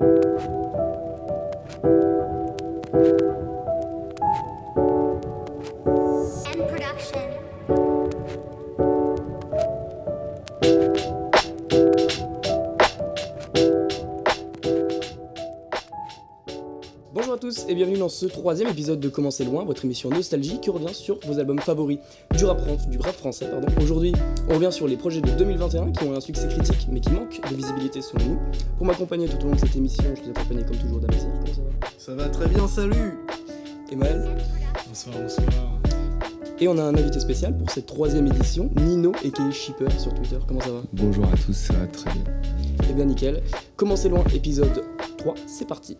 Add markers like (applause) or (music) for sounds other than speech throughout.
Thank you. Et bienvenue dans ce troisième épisode de Comment c'est loin, votre émission nostalgie qui revient sur vos albums favoris du rap, fran- du rap français. Pardon. Aujourd'hui, on revient sur les projets de 2021 qui ont un succès critique mais qui manquent de visibilité selon nous. Pour m'accompagner tout au long de cette émission, je suis accompagné comme toujours d'Amazir. Comment ça va? Ça va très bien, salut Emmaël? Bonsoir, bonsoir. Et on a un invité spécial pour cette troisième édition, Nino aka Shipper sur Twitter. Comment ça va? Bonjour à tous, ça va très bien. Eh bien nickel. Comment c'est loin, épisode 3, c'est parti.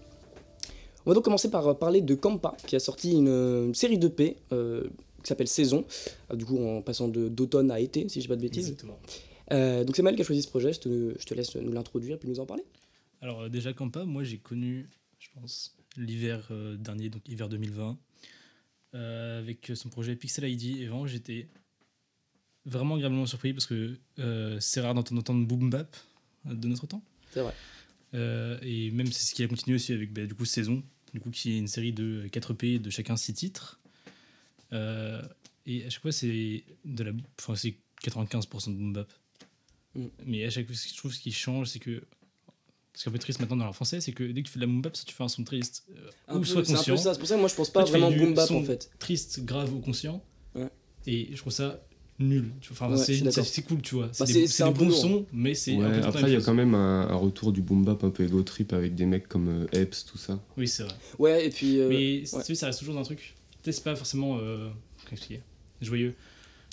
On va donc commencer par euh, parler de Kampa, qui a sorti une, euh, série d'EP euh, qui s'appelle Saison, euh, du coup en passant de- d'automne à été, si je dis pas de bêtises. Exactement. Euh, donc c'est Mal qui a choisi ce projet, je te, je te laisse nous l'introduire puis nous en parler. Alors déjà Campa, moi j'ai connu, je pense, l'hiver euh, dernier, donc hiver 2020, euh, avec son projet Pixel ID. Et vraiment j'étais vraiment agréablement surpris parce que c'est rare d'entendre entendre boom bap de notre temps. C'est vrai. Euh, et même c'est ce qui a continué aussi avec bah, du coup Saison, du coup qui est une série de 4 EP de chacun 6 titres. Euh, et à chaque fois c'est de la, enfin c'est 95% de boom bap. Mm. Mais à chaque fois, je trouve ce qui change, c'est que ce qui est un peu triste maintenant dans le français, c'est que dès que tu fais de la boom bap, soit tu fais un son triste euh, ou peu, soit conscient, c'est pour ça que moi je pense pas fais vraiment boom bap son en fait. triste, grave ou conscient. Ouais. Et je trouve ça nul. tu vois. Enfin, Ouais, je c'est c'est- c'est cool, tu vois. C'est Bah, des, c'est- c'est c'est des bons lourd. sons, mais c'est un peu après, il y a quand même un, un retour du boom bap un peu ego trip avec des mecs comme euh, Epps, tout ça. Oui, c'est vrai. Ouais, et puis. euh, mais ouais. tu sais, ça reste toujours un truc. Peut-être c'est pas forcément. Euh, Joyeux.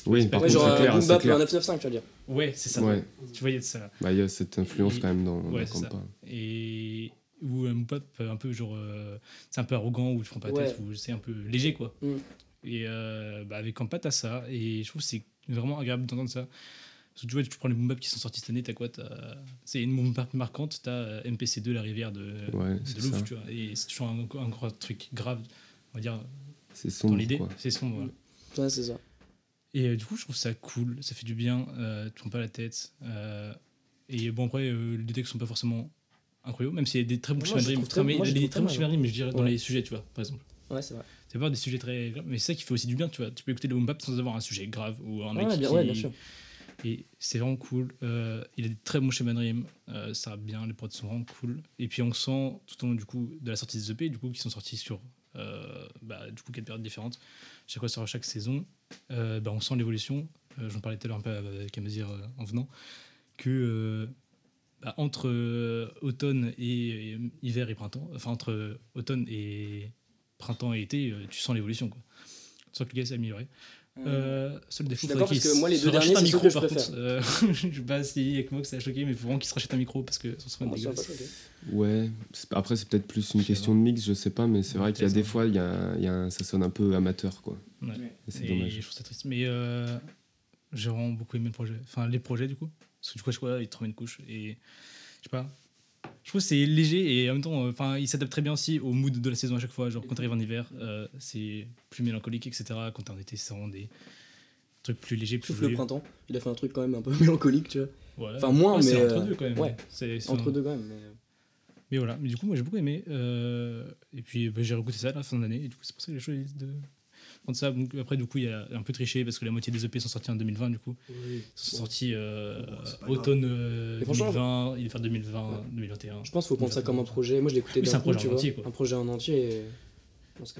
Oui, par ouais, contre, genre c'est euh, clair, boom c'est bap clair. 995, tu vas dire. Ouais, c'est ça. Ouais, Tu voyais de ça. bah, il y a cette influence Et- quand même dans, Ouais, dans c'est. Campa. Et. Ou un boom bap un peu genre. euh, c'est un peu arrogant, ou tu prends pas la tête, ou c'est un peu léger, quoi. Mm. Et euh, bah, avec Campa, t'as ça. Et je trouve que c'est vraiment agréable d'entendre ça. Parce que tu vois, tu prends les boom qui sont sortis cette année, t'as quoi t'as- C'est une boom bap marquante, t'as euh, MPC2, La Rivière de, Ouais, de Louvre, tu vois. Et c'est toujours un, un gros truc grave, on va dire, C'est dans l'idée. C'est sombre, voilà. Ouais, c'est ça. Et euh, du coup, je trouve ça cool, ça fait du bien, euh, tu prends pas la tête. euh, et bon, après, euh les textes sont pas forcément incroyables, même s'il y a des très bons Moi, très- Très- mais moi, je très bons mais dirais dans les sujets, tu vois, par exemple. Ouais, c'est vrai. C'est pas des sujets très graves, mais c'est ça qui fait aussi du bien, tu vois. Tu peux écouter le boom bap sans avoir un sujet grave ou un mec Ouais, bien, qui... ouais, bien sûr. Et c'est vraiment cool. Euh, il des très bons schémas de rime. Euh, ça va bien, les prods sont vraiment cool. Et puis on sent tout au long du coup, de la sortie des EP, du coup, qui sont sortis sur euh, bah, du coup, quatre périodes différentes, chaque fois sur chaque saison, euh, bah, on sent l'évolution. Euh, J'en parlais tout à l'heure un peu avec Amazir en venant, que bah, entre automne et, et hiver et printemps, enfin entre automne et printemps et été, euh, tu sens l'évolution. sens que le gars s'est amélioré. Euh, seul défaut, d'accord parce que moi, les se deux rachète derniers, un c'est micro, que je par préfère. contre. Euh, (laughs) je sais pas si avec moi que ça a choqué, mais il faut vraiment qu'il se rachète un micro parce que son son est ça va dégueulasse. pas choquer. Ouais, c'est- après, c'est peut-être plus une Je question de mix, je sais pas, mais c'est Ouais, vrai qu'il y a des fois, il y a, il y a un- ça sonne un peu amateur, quoi. Ouais. Et c'est Et dommage. Je trouve ça triste. Mais euh, j'ai vraiment beaucoup aimé le projet. Enfin, les projets, du coup. Parce que du coup, à chaque fois, il te remet une couche. Et je sais pas. Je trouve que c'est léger et en même temps, euh, enfin, il s'adapte très bien aussi au mood de la saison à chaque fois. Genre, quand t'arrives en hiver, euh, c'est plus mélancolique, etc. Quand t'es en été, c'est vraiment des trucs plus légers, plus Sauf le printemps, il a fait un truc quand même un peu (laughs) mélancolique, tu vois. Voilà. Enfin, moins, Ouais, c'est mais, entre euh, deux quand même. ouais. C'est- c'est Entre un- deux quand même. Mais... Mais voilà, mais du coup, moi j'ai beaucoup aimé. euh, et puis bah, j'ai réécouté ça à la fin de l'année. Et du coup, c'est pour ça que j'ai choisi de ça. Donc, après, du coup, il y a un peu triché parce que la moitié des EP sont sortis en 2020. Du coup, ils sont sortis euh, Bon, automne euh, Et franchement, 2020, il est faire 2020, Ouais. 2021. Je pense qu'il faut prendre ça comme un projet. Moi, je écouté Oui, c'est d'un un coup, projet tu vois. entier. Un projet en entier. Et...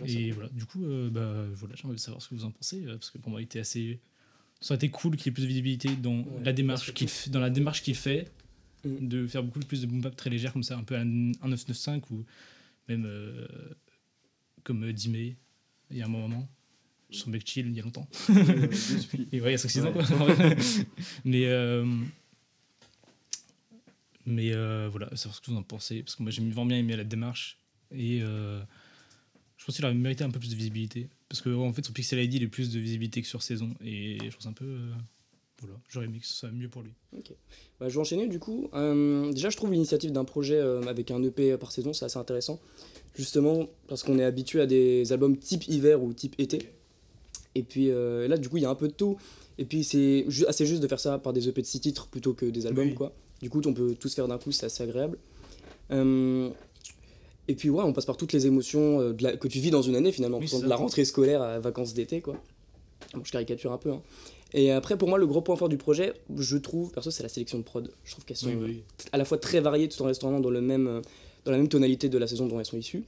Et voilà, du coup, euh, bah, voilà, j'ai envie de savoir ce que vous en pensez. euh, parce que pour moi, il était assez. Ça aurait été cool qu'il y ait plus de visibilité dans, Ouais, la, démarche qu'il fait, dans la démarche qu'il fait, Mm. de faire beaucoup plus de boom bap très légère comme ça, un peu un, un 995 ou même euh, comme euh, Dime, il y a un moment. Son mec chill il y a longtemps. (laughs) (laughs) Et ouais, il y a 5-6 ans quoi. (laughs) mais euh, mais euh, voilà, savoir ce que vous en pensez. Parce que moi j'ai vraiment bien aimé la démarche. Et euh, je pense qu'il aurait mérité un peu plus de visibilité. Parce que en fait sur Pixel ID il a plus de visibilité que sur saison. Et je pense un peu. euh, voilà, j'aurais aimé que ce soit mieux pour lui. Bah, je vais enchaîner du coup. Euh, déjà, je trouve l'initiative d'un projet avec un EP par saison, c'est assez intéressant. Justement, parce qu'on est habitué à des albums type hiver ou type été. Et puis euh, là, du coup, il y a un peu de tout. Et puis, c'est ju- assez juste de faire ça par des EP de 6 titres plutôt que des albums, Oui. quoi. Du coup, on peut tous faire d'un coup, c'est assez agréable. Euh, et puis ouais, on passe par toutes les émotions euh, de la- que tu vis dans une année finalement, Oui, de la rentrée scolaire à vacances d'été quoi. Bon, je caricature un peu. hein. Et après pour moi le gros point fort du projet, je trouve, perso, c'est la sélection de prod. Je trouve qu'elles sont Oui, à la fois très variées tout en restant dans, le même, dans la même tonalité de la saison dont elles sont issues.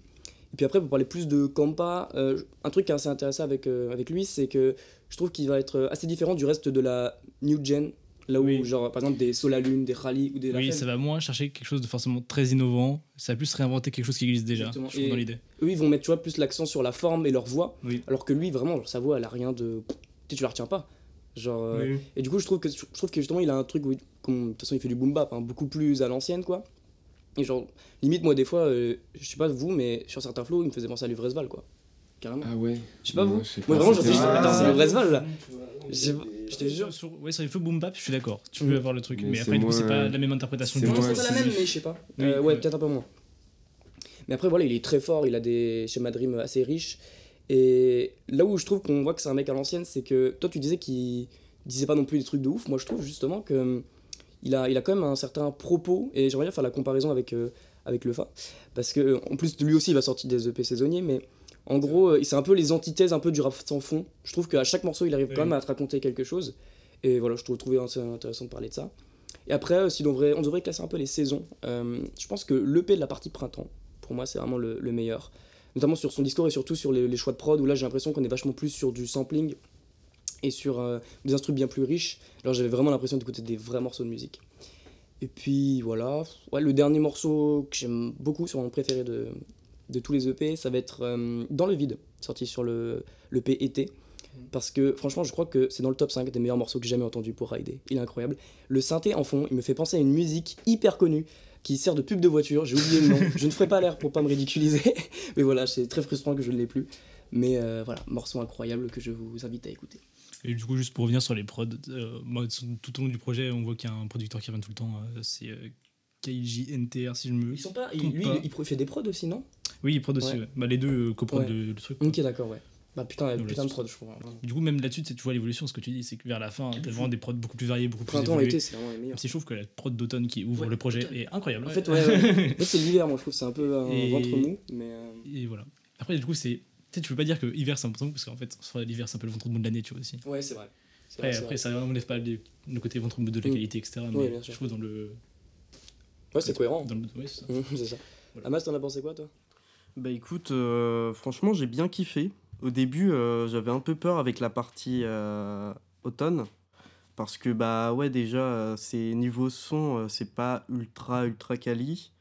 Et puis après, pour parler plus de Campa, euh, un truc qui est assez intéressant avec, euh, avec lui, c'est que je trouve qu'il va être assez différent du reste de la new gen. Là où, Oui. genre, par exemple, des Solalune, des Rally ou des Oui, ça va moins chercher quelque chose de forcément très innovant. Ça va plus réinventer quelque chose qui existe déjà, Exactement. je trouve, dans l'idée. eux, ils vont mettre tu vois, plus l'accent sur la forme et leur voix. Oui. Alors que lui, vraiment, genre, sa voix, elle a rien de. Tu tu la retiens pas. Genre, euh, Et du coup, je trouve que, je trouve que justement, il a un truc où, de toute façon, il fait du boom bap, hein, beaucoup plus à l'ancienne, quoi. Et genre, limite, moi, des fois, euh, je sais pas vous, mais sur certains flows, il me faisait penser à Luvresval, quoi. Carrément. Ah ouais. Je sais pas, vous. Moi, vraiment, je suis dit, attends, c'est. Luvresval, là. Je te jure. Ouais, sur les flots boom bap, je suis d'accord. Tu Mm. peux avoir le truc. Mais après, du coup, c'est pas la même interprétation du c'est pas la même, mais je sais pas. Oui, Euh, ouais, peut-être un peu moins. Mais après, voilà, il est très fort, il a des schémas de rime assez riches. Et là où je trouve qu'on voit que c'est un mec à l'ancienne, c'est que toi, tu disais qu'il disait pas non plus des trucs de ouf. Moi, je trouve justement que il a, il a quand même un certain propos. Et j'aimerais bien faire la comparaison avec, euh, avec le Fa. Parce que, en plus, lui aussi, il va sortir des EP saisonniers. Mais en gros, euh, c'est un peu les antithèses un peu du rap sans fond. Je trouve qu'à chaque morceau, il arrive quand même à te raconter quelque chose. Et voilà, je trouve trouvais assez intéressant de parler de ça. Et après, aussi, on devrait, on devrait classer un peu les saisons. Euh, je pense que l'EP de la partie printemps, pour moi, c'est vraiment le, le meilleur. Notamment sur son discours et surtout sur les, les choix de prod, où là, j'ai l'impression qu'on est vachement plus sur du sampling et sur euh, des instruments bien plus riches. Alors, j'avais vraiment l'impression d'écouter des vrais morceaux de musique. Et puis, voilà. Ouais, le dernier morceau que j'aime beaucoup, c'est mon préféré de, de tous les EP, ça va être euh, Dans le vide, sorti sur le l'EP été. Parce que franchement, je crois que c'est dans le top 5 des meilleurs morceaux que j'ai jamais entendus pour Rider. Il est incroyable. Le synthé en fond, il me fait penser à une musique hyper connue qui sert de pub de voiture. J'ai oublié le nom. je ne ferai pas l'air pour pas me ridiculiser. (laughs) Mais voilà, c'est très frustrant que je ne l'ai plus. Mais euh, voilà, morceau incroyable que je vous invite à écouter. Et du coup, juste pour revenir sur les prods, euh, moi, tout au long du projet, on voit qu'il y a un producteur qui revient tout le temps. euh, c'est euh, KJNTR, si je me. Ils sont pas. Trompe lui, pas. il, il fait des prods aussi, non? Oui, il prod aussi. Ouais. Bah, les deux euh, coprod Ouais. le, le truc. quoi. Ok, d'accord, ouais. Bah putain, Nous, putain de prod, je crois. vraiment. Du coup, même là-dessus, tu vois l'évolution, ce que tu dis, c'est que vers la fin, t'as vraiment des prods beaucoup plus variés, beaucoup plus Printemps, été, c'est vraiment les meilleurs. Si je trouve que la prod d'automne qui ouvre le projet est incroyable. En fait, ouais, (laughs) c'est l'hiver, moi, je trouve, c'est un peu un Et- ventre mou. Mais. Et voilà. Après, du coup, c'est. Tu sais, tu peux pas dire que hiver c'est important parce qu'en fait, l'hiver c'est un peu le ventre mou de l'année, tu vois aussi. Ouais, c'est vrai. Après, vrai, après vrai. ça n'enlève pas les- le côté ventre mou de la Mm. qualité, etc. Mais Ouais, bien sûr. je trouve dans le. Ouais, c'est cohérent. Dans le ouais, c'est ça. (laughs) C'est ça. Voilà. Amas, t'en as pensé quoi, toi? Bah écoute, euh, franchement, j'ai bien kiffé. Au début, euh, j'avais un peu peur avec la partie euh, automne. Parce que, bah ouais, déjà, euh, c'est niveau son, euh, c'est pas ultra, ultra quali.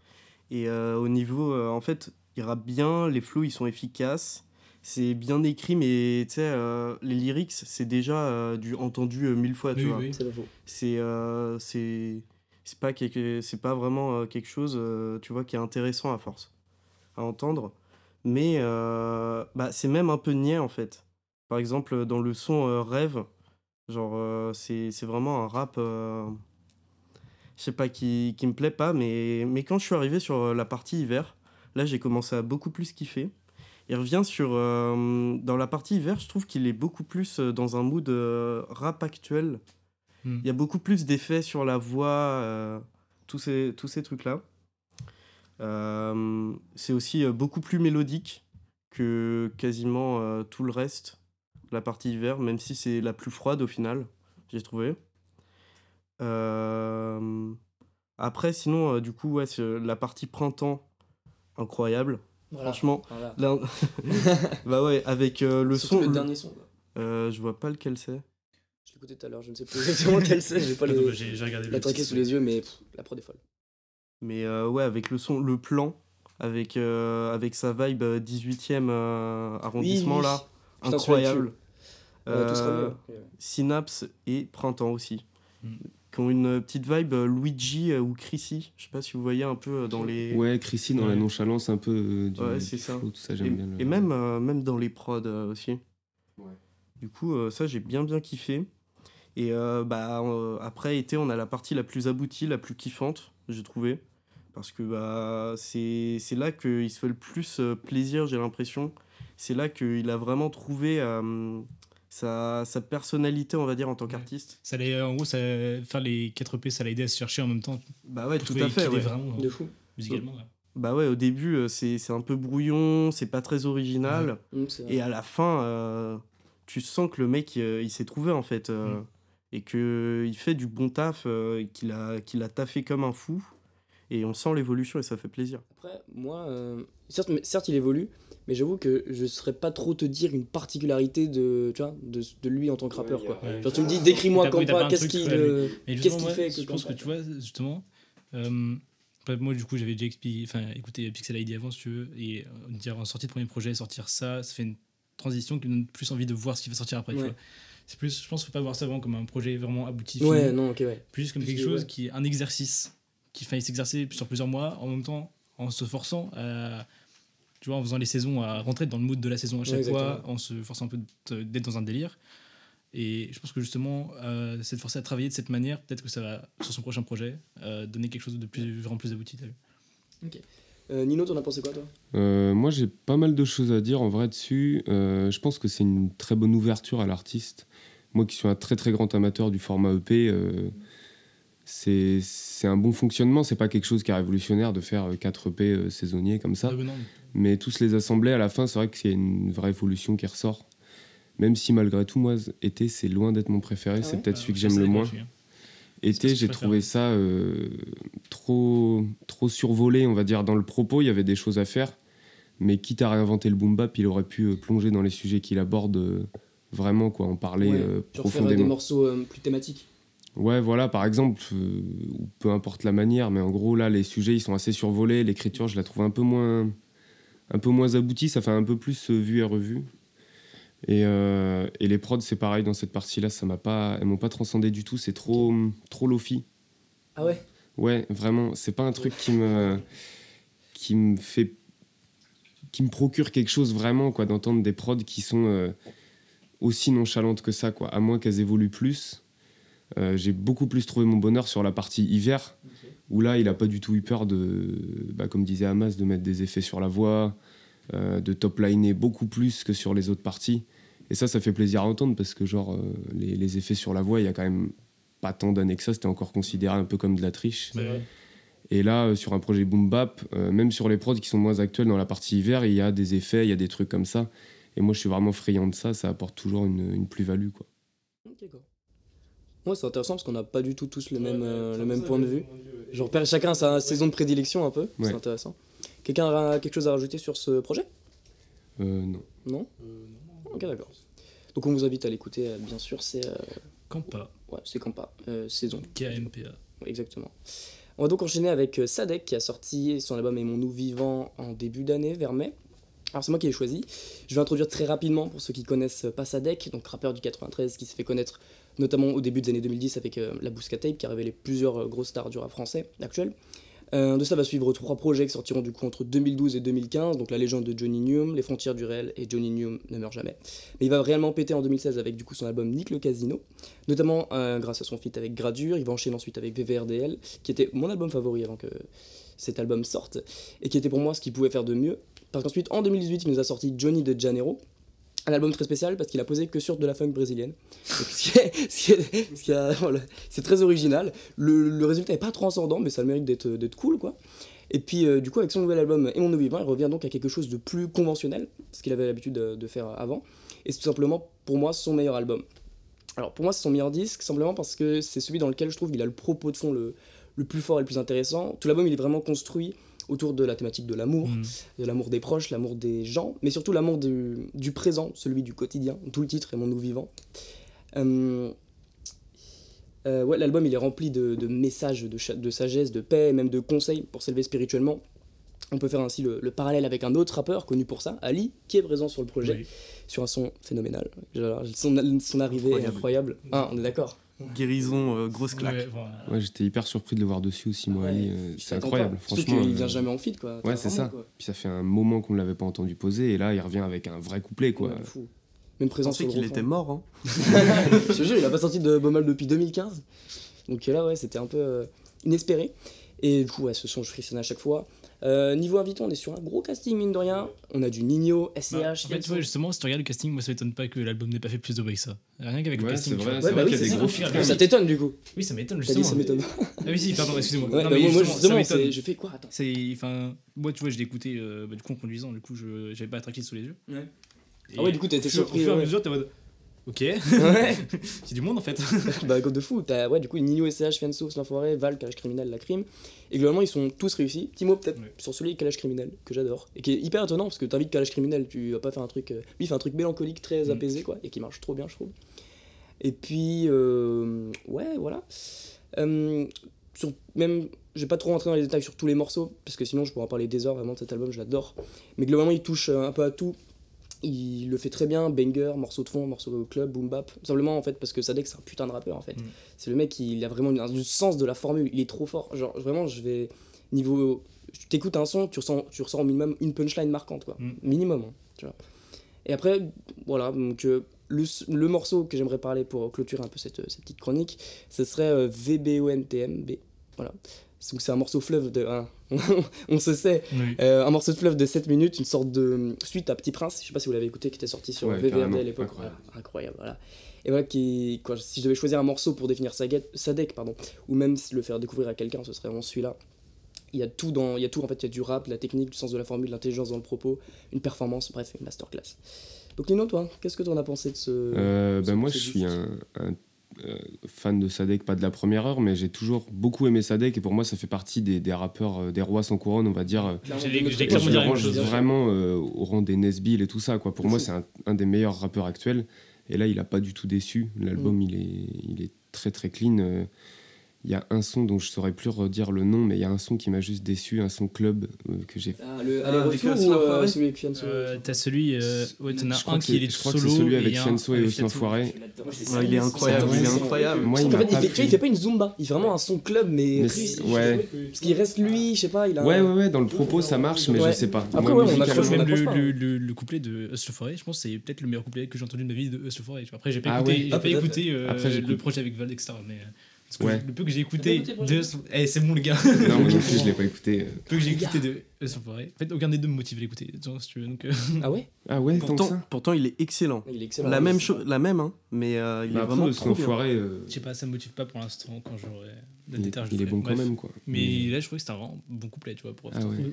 Et euh, au niveau, euh, en fait, il rappe bien, les flows, ils sont efficaces. C'est bien écrit, mais tu sais, euh, les lyrics, c'est déjà euh, du entendu euh, mille fois, tu Oui, vois. oui. C'est c'est euh, c'est pas quelque c'est pas vraiment euh, quelque chose euh, tu vois qui est intéressant à force à entendre. Mais euh, bah c'est même un peu niais en fait. Par exemple dans le son euh, rêve genre euh, c'est c'est vraiment un rap euh, je sais pas qui qui me plaît pas mais mais quand je suis arrivé sur la partie hiver là j'ai commencé à beaucoup plus kiffer il revient sur euh, dans la partie hiver je trouve qu'il est beaucoup plus euh, dans un mood euh, rap actuel Hmm. il y a beaucoup plus d'effets sur la voix, euh, tous ces, tous ces trucs-là. C'est aussi beaucoup plus mélodique que quasiment tout le reste, la partie hiver, même si c'est la plus froide au final, j'ai trouvé. Après, sinon, du coup, ouais, la partie printemps, incroyable. Voilà. Franchement, Voilà. (laughs) bah ouais, avec euh, le Surtout son, le le- dernier son. euh, je vois pas lequel c'est. Je l'ai écouté tout à l'heure, je ne sais plus exactement lequel c'est. J'ai pas le, bah, J'ai regardé la sous les yeux, mais pff, la prod est folle. Mais euh, ouais, avec le son, le plan, avec, euh, avec sa vibe euh, 18e euh, arrondissement oui. là, Putain, incroyable. Euh, tout sera Euh, mieux. Ouais. Synapse et Printemps aussi. Mm. Qui ont une petite vibe euh, Luigi euh, ou Chrissy. Je sais pas si vous voyez un peu euh, dans les. Ouais, Chrissy dans la nonchalance un peu euh, du, Ouais, c'est ça. tout ça, Et, j'aime bien. le- et même, euh, même dans les prods euh, aussi. Ouais. Du coup, ça, j'ai bien, bien kiffé. Et bah, après, été, on a la partie la plus aboutie, la plus kiffante, j'ai trouvé. Parce que bah, c'est c'est là qu'il se fait le plus plaisir, j'ai l'impression. C'est là qu'il a vraiment trouvé sa, sa personnalité, on va dire, en tant Ouais. qu'artiste. Ça allait, en gros, ça, faire les 4 P, ça l'a aidé à se chercher en même temps. Bah ouais, tout à fait. ouais. vraiment De fou. musicalement. ouais. bah ouais, au début, euh, c'est c'est un peu brouillon, c'est pas très original. Vrai. Et à la fin, euh, tu sens que le mec, euh, il s'est trouvé en fait. euh, Mm. Et qu'il fait du bon taf, euh, et qu'il a, qu'il a taffé comme un fou. Et on sent l'évolution et ça fait plaisir. Après, moi, euh, certes, certes, il évolue, mais j'avoue que je saurais pas trop te dire une particularité de, tu vois, de, de lui en tant que rappeur. Quoi. Genre, tu me dis, décris-moi Campa, qu'est-ce qu'il euh, qu'il moi, fait Je pense que tu vois, justement, euh, moi, du coup, j'avais déjà expli- enfin, écouté Pixel ID avant, si tu veux, et euh, dire en sortie de premier projet, sortir ça, ça fait une transition qui me donne plus envie de voir ce qui va sortir après. tu Ouais. vois. C'est plus, je pense, qu'il faut pas voir ça vraiment comme un projet vraiment abouti. Ouais, non, ok, ouais. plus comme Plus quelque chose ouais. qui est un exercice qui faille s'exercer sur plusieurs mois en même temps en se forçant à tu vois en faisant les saisons à rentrer dans le mood de la saison à chaque Ouais, fois en se forçant un peu d'être dans un délire et je pense que justement euh, c'est de forcer à travailler de cette manière peut-être que ça va sur son prochain projet euh, donner quelque chose de plus vraiment plus abouti t'as vu Euh, Nino, t'en as pensé quoi, toi? Euh, moi, j'ai pas mal de choses à dire en vrai dessus. Euh, je pense que c'est une très bonne ouverture à l'artiste. Moi qui suis un très très grand amateur du format EP, euh, c'est c'est un bon fonctionnement. C'est pas quelque chose qui est révolutionnaire de faire 4 EP euh, saisonniers comme ça. Ah, non, Mais tous les assembler à la fin, c'est vrai qu'il y a une vraie évolution qui ressort. Même si malgré tout, moi, été, c'est loin d'être mon préféré. Ah c'est ouais peut-être euh, celui que j'aime le moins. hein. Été, que j'ai trouvé ça euh, trop, trop survolé, on va dire. Dans le propos, il y avait des choses à faire. Mais quitte à réinventer le boom bap, il aurait pu euh, plonger dans les sujets qu'il aborde euh, vraiment, quoi, en parler Ouais, euh, Genre faire des profondément. morceaux euh, plus thématiques. Ouais, voilà, par exemple, euh, ou peu importe la manière, mais en gros, là, les sujets, ils sont assez survolés. L'écriture, je la trouve un peu moins, un peu moins aboutie. Ça fait un peu plus euh, vu et revu. Et, euh, et les prods, c'est pareil dans cette partie-là. Ça m'a pas, elles m'ont pas transcendé du tout. C'est trop, trop lofi. Ah ouais? Ouais, vraiment, c'est pas un truc qui me, qui me fait, qui me procure quelque chose vraiment, quoi, d'entendre des prods qui sont euh, aussi nonchalantes que ça, quoi. À moins qu'elles évoluent plus. Euh, j'ai beaucoup plus trouvé mon bonheur sur la partie hiver, où là, il a pas du tout eu peur de, bah, comme disait Hamas, de mettre des effets sur la voix, euh, de top-liner beaucoup plus que sur les autres parties. Et ça, ça fait plaisir à entendre parce que, genre, euh, les, les effets sur la voix, il y a quand même pas tant d'années que ça, c'était encore considéré un peu comme de la triche. Ouais. Et là, euh, sur un projet boom bap, euh, même sur les prods qui sont moins actuels dans la partie hiver, il y a des effets, il y a des trucs comme ça. Et moi, je suis vraiment friand de ça, ça apporte toujours une, une plus-value, quoi. Ok, d'accord. Ouais, c'est intéressant parce qu'on n'a pas du tout tous le même, euh, le même point de vue. Genre, chacun a sa saison de prédilection un peu, Ouais. c'est intéressant. Quelqu'un a quelque chose à rajouter sur ce projet? Euh, non. Non? Ok, d'accord. Donc on vous invite à l'écouter, euh, bien sûr, c'est euh, Campa ouais, c'est Campa, euh, saison. KMPA Ouais, Exactement. On va donc enchaîner avec euh, Sadek qui a sorti son album Aimons-nous vivant en début d'année, vers mai. Alors c'est moi qui l'ai choisi. Je vais introduire très rapidement pour ceux qui connaissent pas Sadek, donc rappeur du 93 qui s'est fait connaître notamment au début des années 2010 avec euh, la Bousca Tape qui a révélé plusieurs euh, grosses stars du rap français actuel. Euh, de ça va suivre trois projets qui sortiront du coup entre 2012 et 2015, donc La légende de Johnny Newm, Les frontières du réel et Johnny Newm ne meurt jamais. Mais il va réellement péter en 2016 avec du coup son album Nick le Casino, notamment grâce à son feat avec Gradure. Il va enchaîner ensuite avec VVRDL, qui était mon album favori avant que cet album sorte, et qui était pour moi ce qu'il pouvait faire de mieux. Parce qu'ensuite, en 2018, il nous a sorti Johnny de Janeiro, un album très spécial parce qu'il a posé que sur de la funk brésilienne. C'est très original. Le, résultat est pas transcendant, mais ça a le mérite d'être cool, quoi. Et puis, euh, du coup, avec son nouvel album Et mon vivant, il revient donc à quelque chose de plus conventionnel, ce qu'il avait l'habitude de, de faire avant. Et c'est tout simplement, pour moi, son meilleur album. Alors, pour moi, c'est son meilleur disque, simplement parce que c'est celui dans lequel je trouve qu'il a le propos de fond le, le plus fort et le plus intéressant. Tout l'album, il est vraiment construit autour de la thématique de l'amour, Mm. de l'amour des proches, l'amour des gens, mais surtout l'amour du, du présent, celui du quotidien. Tout le titre est Mon nous vivant. Euh, euh, ouais, l'album il est rempli de, de messages de, sagesse, de paix, et même de conseils pour s'élever spirituellement. On peut faire ainsi le, le parallèle avec un autre rappeur connu pour ça, Ali, qui est présent sur le projet, Oui. sur un son phénoménal. Son, son arrivée est incroyable. Ah, on est d'accord. Guérison, euh, grosse claque. Ouais, voilà. Ouais, j'étais hyper surpris de le voir dessus aussi, moi, Ouais, euh, c'est incroyable, pas. Surtout franchement. qu'il euh, vient jamais en feat, quoi. Ouais, c'est ça. quoi. Puis ça fait un moment qu'on ne l'avait pas entendu poser, et là, il revient avec un vrai couplet, quoi. Fou. Même présent sur qu'il était mort. Hein. (laughs) je te jure, il a pas sorti de Bomal depuis 2015. Donc là, ouais, c'était un peu euh, inespéré. Et du coup, ouais, ce son, je frissonne à chaque fois. Euh, niveau invité, on est sur un gros casting, mine de rien. On a du Nino, SCH, Bah, en fait, tu Fianso. vois, justement, si tu regardes le casting, moi ça m'étonne pas que l'album n'ait pas fait plus de bruit que ça. Rien qu'avec le casting. vrai, Ouais, bah oui, des gros ça. t'étonne du coup. Oui, ça m'étonne justement. dit ça m'étonne. Ah oui, si, pardon, excusez-moi. Ouais, non, bah, mais moi, justement, justement, ça je fais quoi Attends. C'est, enfin, moi, tu vois, je l'ai écouté euh, bah, du coup en conduisant, du coup, je j'avais pas la tracklist sous les yeux. Ouais. Et Ah ouais, du coup, t'as été au fur- surpris, Au fur et à mesure, t'es en mode. Ok, Ouais. (laughs) c'est du monde en fait. (laughs) bah, God de fou. T'as, ouais, du coup, Nino, SCH, Fianso, l'Enfoiré, Val, Calage Criminel, La Crime. Et globalement, ils sont tous réussis. Petit mot, peut-être, Ouais. sur celui Calage Criminel, que j'adore. Et qui est hyper étonnant, parce que t'invites Calage Criminel, tu vas pas faire un truc. euh, Lui, il fait un truc mélancolique, très Mm. apaisé, quoi, et qui marche trop bien, je trouve. Et puis, euh, ouais, voilà. Euh, sur, même, je vais pas trop rentrer dans les détails sur tous les morceaux, parce que sinon, je pourrais en parler des heures, vraiment, de cet album, je l'adore. Mais globalement, il touche un peu à tout. Il le fait très bien, banger, morceau de fond, morceau club, boom bap. Simplement en fait parce que Sadek c'est un putain de rappeur en fait. Mm. C'est le mec, il a vraiment un- du sens de la formule, il est trop fort. Genre vraiment, je vais niveau tu t'écoutes un son, tu ressens tu ressens au minimum une punchline marquante quoi. Mm. Minimum, hein, tu vois. Et après voilà, donc euh, le, le morceau que j'aimerais parler pour clôturer un peu cette, cette petite chronique, ce serait euh, VBONTMB. Voilà. Donc c'est un morceau fleuve de hein, (laughs) on se sait Oui. euh, un morceau de fleuve de 7 minutes, une sorte de euh, suite à Petit Prince, je sais pas si vous l'avez écouté, qui était sorti sur Ouais, VVRD à l'époque. incroyable. Voilà, incroyable, voilà. Et voilà, qui, quoi, si je devais choisir un morceau pour définir Sadek, Sadek pardon, ou même le faire découvrir à quelqu'un, ce serait vraiment celui-là. Il y a tout dans, il y a tout en fait, il y a du rap, de la technique, du sens de la formule, de l'intelligence dans le propos, une performance, bref, une masterclass. Donc Nino, toi, qu'est-ce que tu en as pensé de ce Euh, ce- ben moi, je suis un, un, fan de Sadek, pas de la première heure, mais j'ai toujours beaucoup aimé Sadek et pour moi, ça fait partie des, des rappeurs, euh, des rois sans couronne, on va dire. euh, Clairement, je clairement range vraiment euh, au rang des Nesbill et tout ça. Quoi. Pour moi, c'est un, un des meilleurs rappeurs actuels. Et là, il a pas du tout déçu. Mm. L'album, il, est, il est très très clean. Il y a un son dont je saurais plus redire le nom, mais il y a un son qui m'a juste déçu, un son club euh, que j'ai Ah, le Ah, avec ou euh, celui avec Fianso Euh, T'as celui, ouais, t'en Je as crois un que qui c'est- est je crois que solo. c'est celui avec et Fianso et aussi. Enfoiré. Ouais, il est incroyable, il est incroyable. Moi, il m'a fait, il pas fait, tu vois, il fait pas une zumba, il fait vraiment un son club, mais, ouais. Parce qu'il reste lui, je sais pas, il a. un- Ouais, ouais, ouais, dans le propos, ça marche, mais je sais pas. Après, ouais, on accroche, même le, hein. le, le couplet de Hustle Forêt, je pense que c'est peut-être le meilleur couplet que j'ai entendu de ma vie de Hustle Forêt. Après, j'ai pas écouté, le projet avec Val, etc. Mais parce que Ouais. le peu que j'ai écouté, écouté le projet de... Eh, c'est bon le gars. Non, moi non plus, je (laughs) l'ai pas écouté. Le peu que j'ai Les écouté de Hustle Forêt. En fait, aucun des deux me motive à l'écouter, tu vois, si tu veux. Donc, euh, (laughs) Ah ouais? Ah ouais, tant que Pourtant, ça pourtant, il est excellent. Il est excellent. La même chose, la même, hein, mais euh, il Bah est après, vraiment son trop enfoiré, euh, je sais pas, ça me motive pas pour l'instant quand j'aurai la il, déterre. il est bon quand même, quoi. Mais là, je trouvais que c'était un vraiment bon couplet, tu vois. Pour Ah ouais.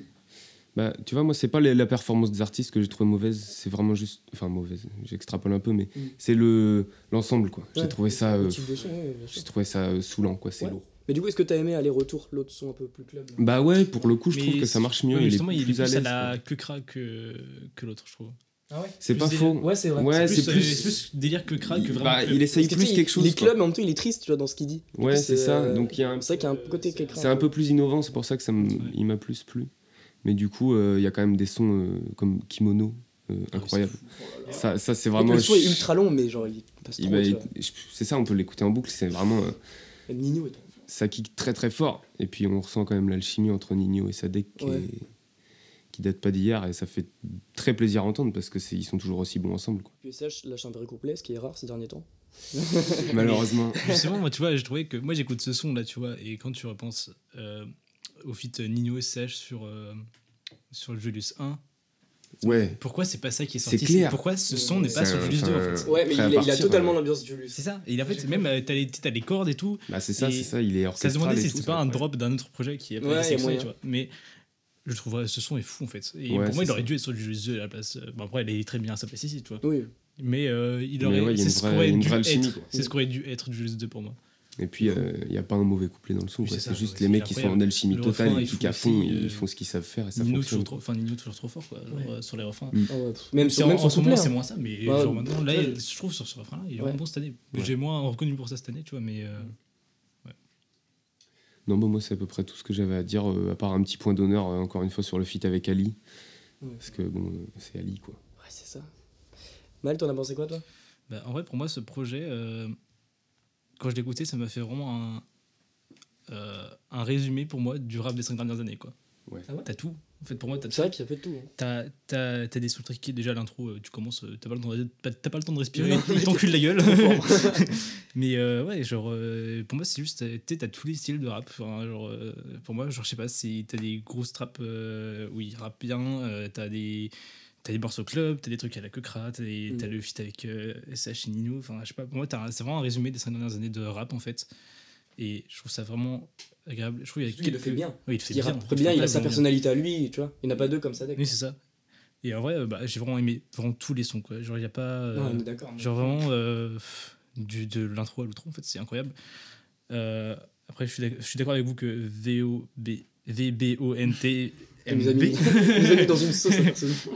Bah, tu vois, moi, c'est pas les- la performance des artistes que j'ai trouvé mauvaise, c'est vraiment juste. Enfin, mauvaise, j'extrapole un peu, mais Mm. c'est le l'ensemble, quoi. J'ai trouvé ça. Euh, ouais, j'ai trouvé ça euh, saoulant, quoi. C'est Ouais. lourd. Mais du coup, est-ce que t'as aimé aller-retour, l'autre son un peu plus club Bah ouais, pour le coup, je trouve que ça marche mieux. ouais, il est plus, il est plus à la que que, que l'autre, je trouve. Ah ouais? C'est pas délire. faux. Ouais, c'est vrai. Ouais, c'est c'est plus, plus. euh, plus délire que crack que vraiment. Bah, il essaye que, plus quelque il- chose. Il est club, mais en même temps, il est triste, tu vois, dans ce qu'il dit. Ouais, c'est ça. euh, Donc il y a un. C'est vrai qu'il y a un côté C'est un peu plus innovant, c'est pour ça que ça me- Ouais. il m'a plus plu. Mais du coup, euh, il y a quand même des sons euh, comme Kimono, euh, Ah, incroyable. Oh Ça, ça c'est Vraiment, le son est ultra long, mais genre, il passe trop. vois. C'est ça, on peut l'écouter en boucle. C'est vraiment. euh, Et Nino est trop. ça kick très très fort. Et puis on ressent quand même l'alchimie entre Nino et Sadek qui, Ouais. est- qui date pas d'hier. Et ça fait très plaisir à entendre parce que ils sont toujours aussi bons ensemble. quoi. QSH lâche un vrai couplet, ce qui est rare ces derniers temps. (laughs) (laughs) Malheureusement. Justement, moi, tu vois, je trouvais que. Moi, j'écoute ce son là, tu vois, et quand tu repenses euh, au feat Nino SH sur, euh, sur le Julius 1, Ouais. pourquoi c'est pas ça qui est C'est sorti? clair. Pourquoi ce son n'est pas sur Julius 2 en enfin, fait? Ouais, mais il, a- il a totalement euh, l'ambiance de Julius. C'est ça. Et en fait, même, euh, t'as les, t'as les cordes et tout. Bah, c'est ça, Et c'est ça. Il est Ça se orchestral. demandait et si tout, c'était c'est pas un incroyable. drop d'un autre projet qui a pas Ouais, été y a sélectionné, moyen. tu vois. Mais je trouve ce son est fou en fait. Et Ouais, pour moi, c'est il aurait ça. dû être sur du Julius 2 à la place. euh, Bon, après, il est très bien à sa place ici, tu vois. Oui. Mais euh, il Mais aurait. ouais, il y a c'est une ce vraie- qu'aurait une dû vraie alchimie, être. quoi. C'est ce qu'aurait dû être du Julius 2 pour moi. Et puis, il n'y a pas un mauvais couplet dans le son. C'est juste les mecs qui sont en alchimie Le totale, faut kickent à fond, ils euh, font ce qu'ils savent faire et ça fonctionne. toujours trop, enfin Nino toujours trop fort quoi, euh, sur les refrains. Mm. Ah Même sur en, ce moment c'est hein. moins ça, mais genre maintenant là, je trouve sur ce refrain là, il est Ouais. vraiment bon cette année. Ouais. J'ai moins reconnu pour ça cette année, tu vois, mais euh, Non, bah, moi, c'est à peu près tout ce que j'avais à dire, euh, à part un petit point d'honneur, euh, encore une fois, sur le feat avec Ali. Ouais. Parce que, bon, euh, c'est Ali, quoi. Ouais, c'est ça. Mal, t'en as pensé quoi, toi? Bah, en vrai pour moi ce projet, euh, quand je l'ai écouté, ça m'a fait vraiment un, euh, un résumé pour moi du rap des cinq dernières années quoi. Ah ouais T'as tout. En fait, pour moi, t'as C'est vrai que ça fait tout. hein. T'as, t'as, t'as des sous-trucs qui, déjà, l'intro, euh, tu commences, euh, t'as pas, le temps de- t'as t'as pas le temps de respirer, Non, il t'encule la gueule. (laughs) (laughs) Mais euh, ouais, genre, euh, pour moi, c'est juste, tu sais, t'as tous les styles de rap. Enfin, genre, euh, pour moi, genre, je sais pas, c'est, t'as des grosses traps euh, où ils rappent bien, euh, t'as des. T'as des morceaux club, t'as des trucs à la t'as, des- Mm. t'as le feat avec euh, SH et Nino. Enfin, je sais pas, pour moi, c'est vraiment un résumé des cinq dernières années de rap en fait. Et je trouve ça vraiment agréable. Je trouve qu'il il le fait bien. Oui, il le fait Il bien. rappe très bien, il a sa bien. personnalité à lui, tu vois. Il n'y en a pas deux comme ça. Oui, c'est ça. Et en vrai, euh, bah, j'ai vraiment aimé vraiment tous les sons. Quoi. Genre, il n'y a pas. euh, Non, on est d'accord. genre, vraiment, euh, du, de l'intro à l'outro, en fait, c'est incroyable. Euh, après, je suis d'accord avec vous que VOB, VBONT. Il nous a mis, dans une sauce. (laughs)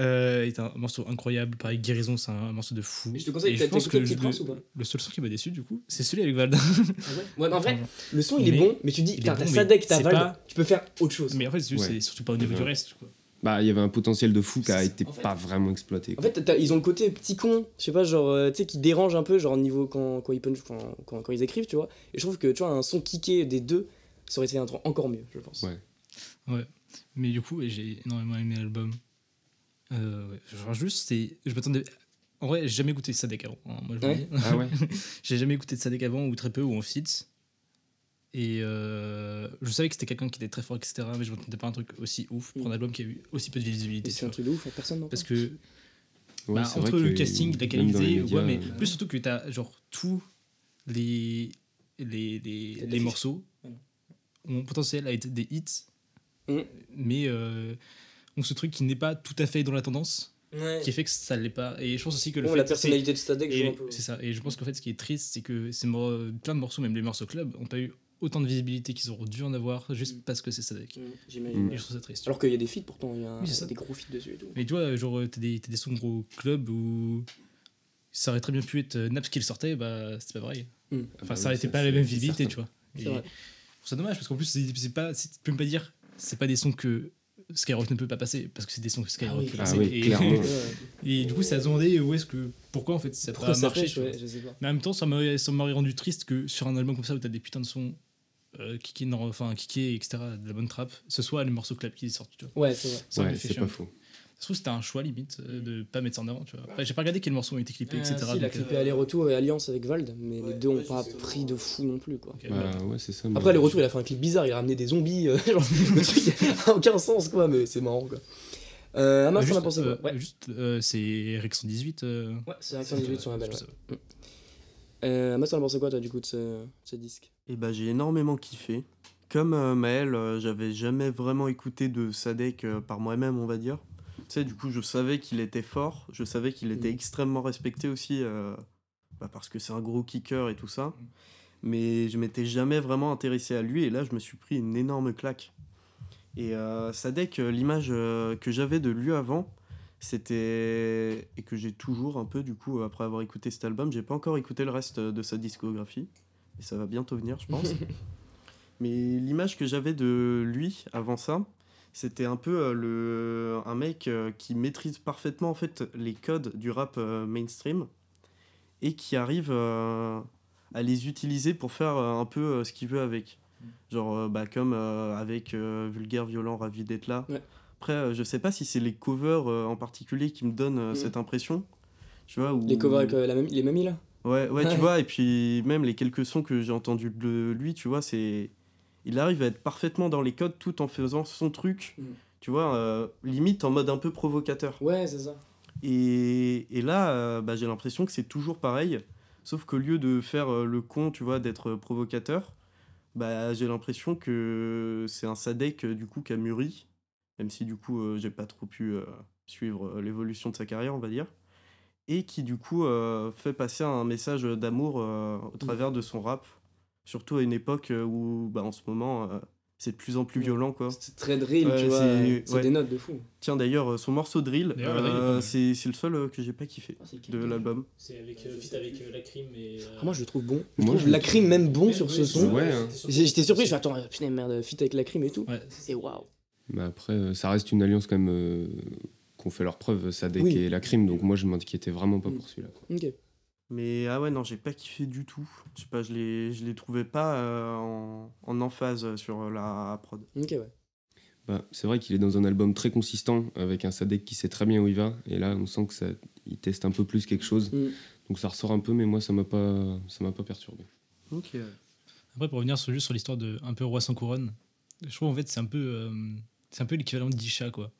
euh, est un morceau incroyable. Pareil, Guérison, c'est un morceau de fou. Mais je te conseille, t'as je pense t'as écouté que Petit le- Prince ou pas Le seul son qui m'a déçu, du coup, c'est celui avec Vald. Ah ouais (laughs) Ouais, mais en vrai, le son il est Mais- bon, mais tu dis, bon, t'as mais Sadek, t'as c'est Vald, pas- tu peux faire autre chose. Mais en fait, c'est Ouais. surtout pas au niveau du Ouais. reste. Quoi. Bah, il y avait un potentiel de fou qui a été en fait- pas vraiment exploité. En fait, ils ont le côté petit con, je sais pas, genre, euh, tu sais, qui dérange un peu, genre, niveau quand, quand, ils, punch, quand, quand, quand ils écrivent, tu vois. Et je trouve que, tu vois, un son kické des deux, ça aurait été un truc encore mieux, je pense. Ouais. Mais du coup, j'ai énormément aimé l'album. Euh, ouais. Genre, juste, c'est. Je m'attendais. En vrai, j'ai jamais écouté Sadek avant. hein, moi, je vous Ouais. dis. Ah ouais (laughs) j'ai jamais écouté de Sadek avant, ou très peu, ou en feat. Et euh, je savais que c'était quelqu'un qui était très fort, etc. Mais je m'attendais pas à un truc aussi ouf pour un Mm. album qui a eu aussi peu de visibilité. Et tu c'est un vois. truc de ouf, personne n'en Parce parle. que Ouais, bah, c'est entre vrai le que casting, la même dans les qualité, ouais, médias, mais euh, plus surtout que t'as genre tous les, les, les, Tête les d'affiche. morceaux Ouais. ont potentiel à être des hits, Mm. mais euh, ce truc qui n'est pas tout à fait dans la tendance, Ouais. qui fait que ça l'est pas. Et je pense aussi que le Bon, fait la personnalité de peu. c'est ça. Et je pense qu'en fait, ce qui est triste, c'est que ces mor- plein de morceaux, même les morceaux club, ont pas eu autant de visibilité qu'ils auraient dû en avoir juste Mm. parce que c'est Sadek. Mm, J'imagine. Et je trouve ça triste. Alors qu'il y a des feats pourtant, il y a Oui, ça. des gros feats dessus et tout. Mais tu vois, genre, t'as des, t'as des sons gros club où ça aurait très bien pu être euh, Naps qui le sortait, bah c'est pas pareil. Mm. Enfin, bah ça oui, aurait été ça, pas la même visibilité, tu vois. C'est vrai. je trouve ça dommage parce qu'en plus, c'est pas, tu peux même pas dire, c'est pas des sons que Skyrock ne peut pas passer parce que c'est des sons que Skyrock Ah oui, ah passer. oui, et, (laughs) et du coup, ça a demandé où est-ce que, pourquoi en fait ça a Pourquoi pas ça marché. pêche, tu vois. ouais, je sais pas. Mais en même temps, ça m'aurait ça m'aurait rendu triste que sur un album comme ça où t'as des putains de sons. Euh, kické, non, enfin kické, etc., de la bonne trappe, ce soit les morceaux club qui sortent. Tu vois. Ouais, c'est vrai. Ouais, c'est pas faux. Se trouve, c'était un choix limite euh, de pas mettre ça en avant. Tu vois. Après, j'ai pas regardé quels morceaux ont été clippés, etc. Euh, si, il a euh, clippé aller-retour et Alliance avec Vald, mais les deux ont pas pris de fou non plus, quoi. Bah voilà. ouais, c'est ça. Après, retours, il a fait un clip bizarre, il a ramené des zombies, euh, (laughs) genre, le truc a aucun sens, quoi, mais c'est marrant, quoi. Euh, Amas, t'en juste, as pensé quoi euh, Ouais, juste euh, c'est Rex 118. euh, ouais c'est Action 18 sur la belle. je Amas, t'en as pensé quoi, toi, du coup, de ce, ce disque? Et bah j'ai énormément kiffé. Comme euh, Maël, euh, j'avais jamais vraiment écouté de Sadek euh, par moi-même, on va dire. Tu sais, du coup, je savais qu'il était fort, je savais qu'il était Mm. extrêmement respecté aussi, euh, bah, parce que c'est un gros kicker et tout ça. Mais je m'étais jamais vraiment intéressé à lui, et là, je me suis pris une énorme claque. Et euh, Sadek, euh, l'image euh, que j'avais de lui avant, c'était. et que j'ai toujours un peu, du coup, après avoir écouté cet album, j'ai pas encore écouté le reste de sa discographie. Et ça va bientôt venir, je pense. (laughs) Mais l'image que j'avais de lui avant ça, c'était un peu euh, le, un mec euh, qui maîtrise parfaitement en fait les codes du rap euh, mainstream et qui arrive à les utiliser pour faire un peu ce qu'il veut avec. Genre, euh, bah, comme euh, avec euh, Vulgaire, Violent, Ravi d'être là. Ouais. Après, euh, je sais pas si c'est les covers en particulier qui me donnent Mm. cette impression. Tu vois, où... Les covers avec la mamie, les mamies, là? Ouais, Ouais. tu vois, et puis même les quelques sons que j'ai entendus de lui, tu vois, c'est. Il arrive à être parfaitement dans les codes tout en faisant son truc, Mm. tu vois, euh, limite en mode un peu provocateur. Ouais, c'est ça. Et, et là, euh, bah, j'ai l'impression que c'est toujours pareil, sauf qu'au lieu de faire euh, le con, tu vois, d'être provocateur, bah, j'ai l'impression que c'est un Sadek, du coup, qui a mûri, même si, du coup, j'ai pas trop pu suivre l'évolution de sa carrière, on va dire, et qui, du coup, fait passer un message d'amour au travers de son rap, surtout à une époque euh, où, bah, en ce moment, euh, c'est de plus en plus Ouais. violent, quoi. C'est très drill, Ouais, tu vois. c'est- ouais. des notes de fou. Tiens, d'ailleurs, euh, son morceau Drill, euh, c'est c'est le seul euh, que j'ai pas kiffé de l'album. C'est avec fit avec la crime et. Ah, moi, je le trouve bon. Je Moi, trouve je la crime même bon sur ce son. Ouais, hein. J'étais surpris, je fais attends, putain, merde, fit avec la crime et tout. Ouais. C'est waouh. Mais après, euh, ça reste une alliance quand même euh, qu'on fait leur preuve, Sadek Oui. et la crime, donc moi je m'inquiétais vraiment pas Mm. pour celui-là. quoi. Ok. Mais ah ouais, non, j'ai pas kiffé du tout. Je sais pas, je les, je les trouvais pas euh, en, en emphase sur la prod. Ok, ouais. Bah, c'est vrai qu'il est dans un album très consistant, avec un Sadek qui sait très bien où il va. Et là, on sent que ça, il teste un peu plus quelque chose. Mm. Donc ça ressort un peu, mais moi, ça m'a pas, ça m'a pas perturbé. Ok. Après, pour revenir sur, juste sur l'histoire de un peu roi sans couronne, je trouve en fait c'est un peu, euh, c'est un peu l'équivalent d'Isha quoi.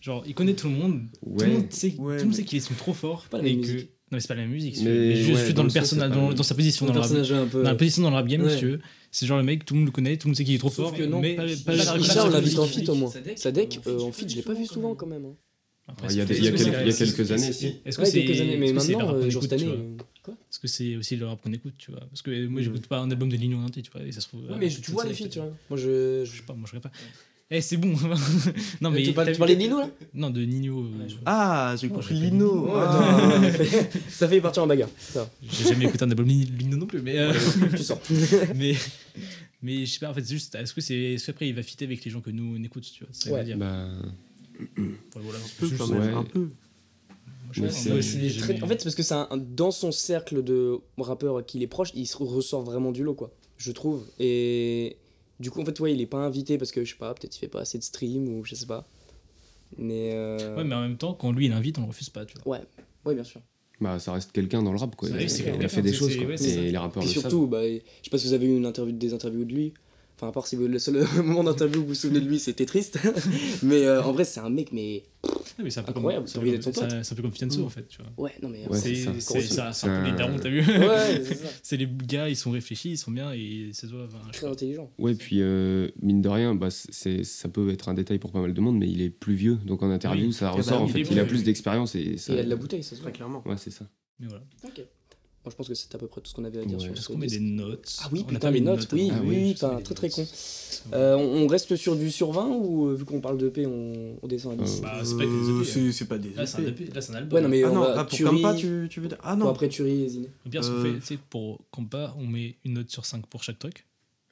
Genre, il connaît tout le monde, tout le monde sait, Ouais, tout le monde mais- sait qu'ils sont trop forts. Pas la et même que... musique. Non, mais c'est pas la même musique. Mais Mais, juste, ouais, juste dans dans, le le son, personnage, dans, dans sa position Le dans, le rap- personnage un peu. dans la position dans le rap game, Ouais. si tu veux. C'est genre le mec, tout le monde le connaît, tout le monde sait qu'il est trop Sauf fort. que non. mais pas, pas, pas- Richard, on l'a pas- vu en feat au moins. Sadek, euh, euh, en feat, je l'ai pas vu souvent quand même. hein. Après, il y a quelques c'est- années, si. Est-ce que c'est quelques années, mais rap euh, année. Quoi Est-ce que c'est aussi le rap qu'on écoute, tu vois Parce que moi, j'écoute pas un album de Ligno Nanti, tu vois, et ça se trouve. Ouais, euh, mais tu vois les feats, tu vois. vois. Moi, je. Je sais pas, moi je regarde pas. Eh, c'est bon. (laughs) non, mais. Euh, tu, parles- t'as tu parlais de Nino là Non, de Nino. euh, Ah, j'ai compris Lino. Ouais, Ah. (laughs) Ça fait partir en bagarre. Ça, J'ai jamais écouté un album Ni- Lino non plus, mais. euh, tu sors. (laughs) mais. Mais je sais pas, en fait, c'est juste. Est-ce que c'est. Est-ce qu'après il va fitter avec les gens que nous on écoute, tu vois ça veux dire. Bah, Voilà, voilà. Un peu Juste- quand même, ouais. un peu. Moi, je sais Mais pas, c'est- moi, Ouais, j'ai c'est très- jamais- En fait, c'est parce que c'est un, un- dans son cercle de rappeurs à qui il est proche, il se ressort vraiment du lot, quoi. Je trouve. Et du coup, en fait, ouais, il est pas invité parce que je sais pas, peut-être il fait pas assez de stream ou je sais pas. Mais. euh, Ouais, mais en même temps, quand lui il invite, on le refuse pas, tu vois. Ouais, ouais, bien sûr. bah, ça reste quelqu'un dans le rap, quoi. Il, a fait des choses, quoi. ouais. Et les rappeurs Et le savent. surtout, bah, je sais pas si vous avez eu une interview, des interviews de lui. Enfin, à part si vous, le seul (laughs) moment d'interview où vous vous souvenez de lui, c'était triste. (laughs) mais euh, en vrai, c'est un mec, mais. Ah, mais c'est un peu Incroyable, comme- c'est un peu comme- pote. c'est- C'est un peu comme Fianso, en fait, tu vois. Ouais, non, mais. Ouais, c'est c'est ça. c'est- C'est ça, c'est un peu les darons, t'as vu (laughs) Ouais, c'est ça. C'est les gars, ils sont réfléchis, ils sont bien et c'est toi. enfin, Très intelligent. Ouais, puis euh, mine de rien, bah, c'est, ça peut être un détail pour pas mal de monde, mais il est plus vieux. Donc en interview, Oui. ça bah, ressort. en fait, il a plus d'expérience. Et ça... il a de la bouteille, ça se voit. Clairement. Ouais, c'est ça. Mais voilà. Ok. Bon, je pense que c'est à peu près tout ce qu'on avait à dire Ouais. sur Est-ce ce qu'on met des notes Ah oui, On a putain, pas les mis de notes, oui. Ah oui, oui, putain, très très notes. con. Euh, on, reste sur du sur 20 ou euh, vu qu'on parle de P, on, on descend à 10 Euh, Bah, c'est pas des Euh, EP, c'est c'est pas des Là, c'est un EP. EP, là, c'est un album. Ouais, non, mais Ah on non, va ah, pour Kampa, tu, tu veux dire? Ah non. après Turi et Ziné. Au pire, ce qu'on Euh, fait, c'est pour Compa, on met une note sur 5 pour chaque truc.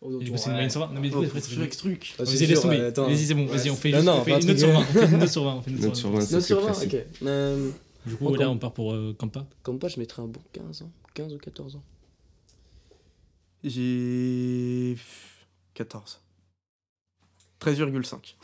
Oh, coup, c'est une moyenne sur 20. Non, mais Oh, après, chaque truc. Ah, c'est Vas-y, laisse tomber. Vas-y, c'est bon. Vas-y, on fait, une note sur 20. On fait une note sur 20. On fait une Note sur 20, Note c'est sur plus 20, classique. ok. Du coup, là, on part pour comme pas, je mettrais un bon 15 ans. 15 ou 14 ans. J'ai 14. 13,5.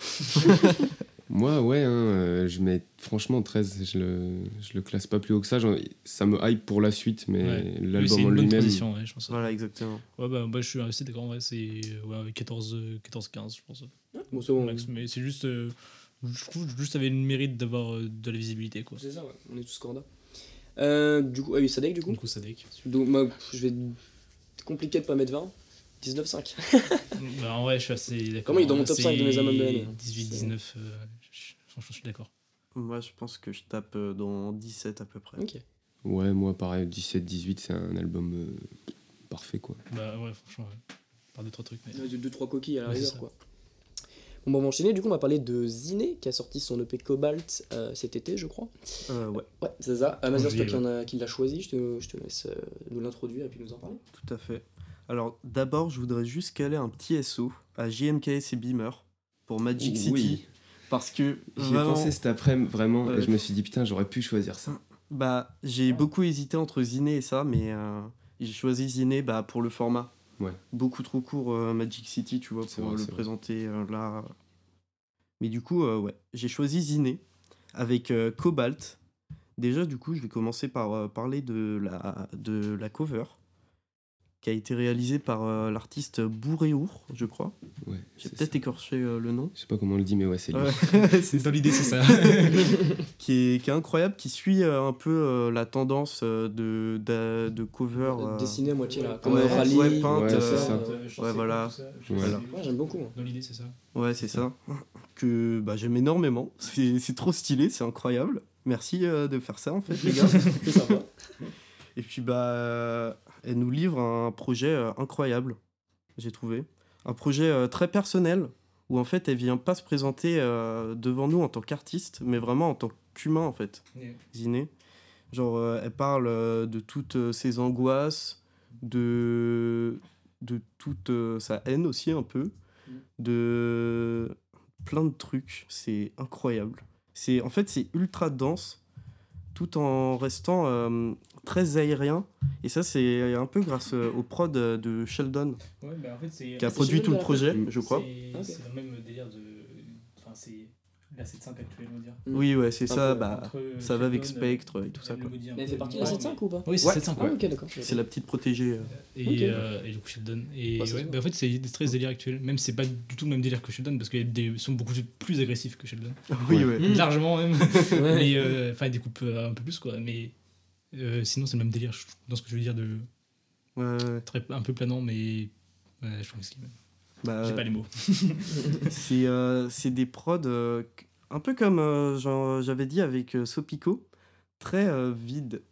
(laughs) Moi, ouais, hein, euh, je mets franchement 13. Je le, je le classe pas plus haut que ça. J'en- Ça me hype pour la suite, mais Ouais. Oui, l'album en une bonne lui-même. position, ouais, je pense. Voilà, exactement. Ouais, bah, bah, je suis assez d'accord. En vrai, c'est ouais, 14, euh, 14, 15, je pense. Bon, c'est bon. Max. Mais c'est juste. euh, je trouve juste ça avait le mérite d'avoir euh, de la visibilité, quoi. C'est ça, ouais. On est tous corda. Euh, du coup, ah oui, Sadek, du coup. Du coup, ça deck. Donc, moi, je vais. Compliqué de pas mettre 20. 19,5. (laughs) bah, en vrai, je suis assez d'accord. Comment il est dans mon top C'est 5 de mes albums de l'année 18, 19. euh, je- franchement, je suis d'accord. Moi, je pense que je tape euh, dans 17 à peu près. Ok. Ouais, moi, pareil, 17-18, c'est un album euh, parfait, quoi. Bah, ouais, franchement, ouais. Par deux, trois trucs. Mais... 2-3 coquilles à la Ouais, rigueur, quoi. Bon, on va enchaîner. Du coup, on va parler de Ziné, qui a sorti son EP Cobalt euh, cet été, je crois. Euh, ouais, Ouais, c'est ça. Euh, Mazur, c'est toi qui, en a- qui l'a choisi. Je te, je te laisse euh, nous l'introduire et puis nous en parler. tout à fait. Alors, d'abord, je voudrais juste caler un petit SO à JMKS et Beamer pour Magic Oui. City. Parce que J'y ai vraiment, pensé cet après-midi, vraiment, Ouais. et je me suis dit, putain, j'aurais pu choisir ça. bah, j'ai beaucoup hésité entre Ziné et ça, mais euh, j'ai choisi Ziné bah, pour le format. Ouais. Beaucoup trop court euh, Magic City, tu vois, pour vrai, le présenter euh, là. Mais du coup, euh, ouais, j'ai choisi Ziné avec Cobalt. Déjà, du coup, je vais commencer par parler de la, de la cover qui a été réalisée par euh, l'artiste Bourréour, je crois. Ouais, J'ai peut-être écorché euh, le nom. Je sais pas comment on le dit, mais ouais, c'est lui. Ouais. (laughs) (laughs) C'est dans l'idée, c'est ça. (laughs) qui, est, qui est incroyable, qui suit euh, un peu euh, la tendance de, de, de cover. euh, Dessiné à moitié là. Comme ouais, un rallye. ouais, peinte, ça. Ouais, voilà. Voilà. Ouais, j'aime beaucoup. Dans l'idée, c'est ça. Ouais, c'est ça. Que bah, j'aime énormément. C'est trop stylé, c'est incroyable. Merci euh, de faire ça, en fait, les gars. C'est sympa. Et puis, bah, elle nous livre un projet euh, incroyable, j'ai trouvé. Un projet euh, très personnel, où en fait, elle vient pas se présenter euh, devant nous en tant qu'artiste, mais vraiment en tant qu'humain, en fait. Ziné. Genre, elle parle de toutes ses angoisses, de, de toute sa haine aussi, un peu, de plein de trucs. C'est incroyable. C'est, en fait, c'est ultra dense, tout en restant euh, très aérien. Et ça, c'est un peu grâce euh, au prod euh, de Sheldon, Ouais, bah en fait, c'est. qui a c'est produit Sheldon tout le qui projet, fait je crois. C'est c'est dans le même délire de. c'est la 7.5 actuelle, on va dire. Oui, ouais, c'est ça. peu, Bah, Entre, euh, ça va avec Sheldon, Spectre et tout ça. quoi. dit un Mais peu fait partie de la moins, 7.5 ou pas Oui, c'est Ouais. 7.5, Ah, ouais. ok, d'accord. C'est la petite protégée. euh. Et, Ok. euh, et du coup, Sheldon. Et Ouais, ça ouais, se voit. bah, en fait, c'est des très délire actuel. Même c'est pas du tout le même délire que Sheldon parce qu'il y a des sons beaucoup plus agressifs que Sheldon. (laughs) Oui, Ouais. ouais. Largement même. (laughs) Ouais. mais euh, enfin, des coupes euh, un peu plus quoi. Mais euh, sinon, c'est le même délire je- dans ce que je veux dire de Ouais, ouais. très, un peu planant, mais ouais, je pense que Bah, j'ai pas les mots. (laughs) c'est euh, c'est des prods euh, un peu comme euh, genre, j'avais dit avec euh, Sopico, très euh, vide.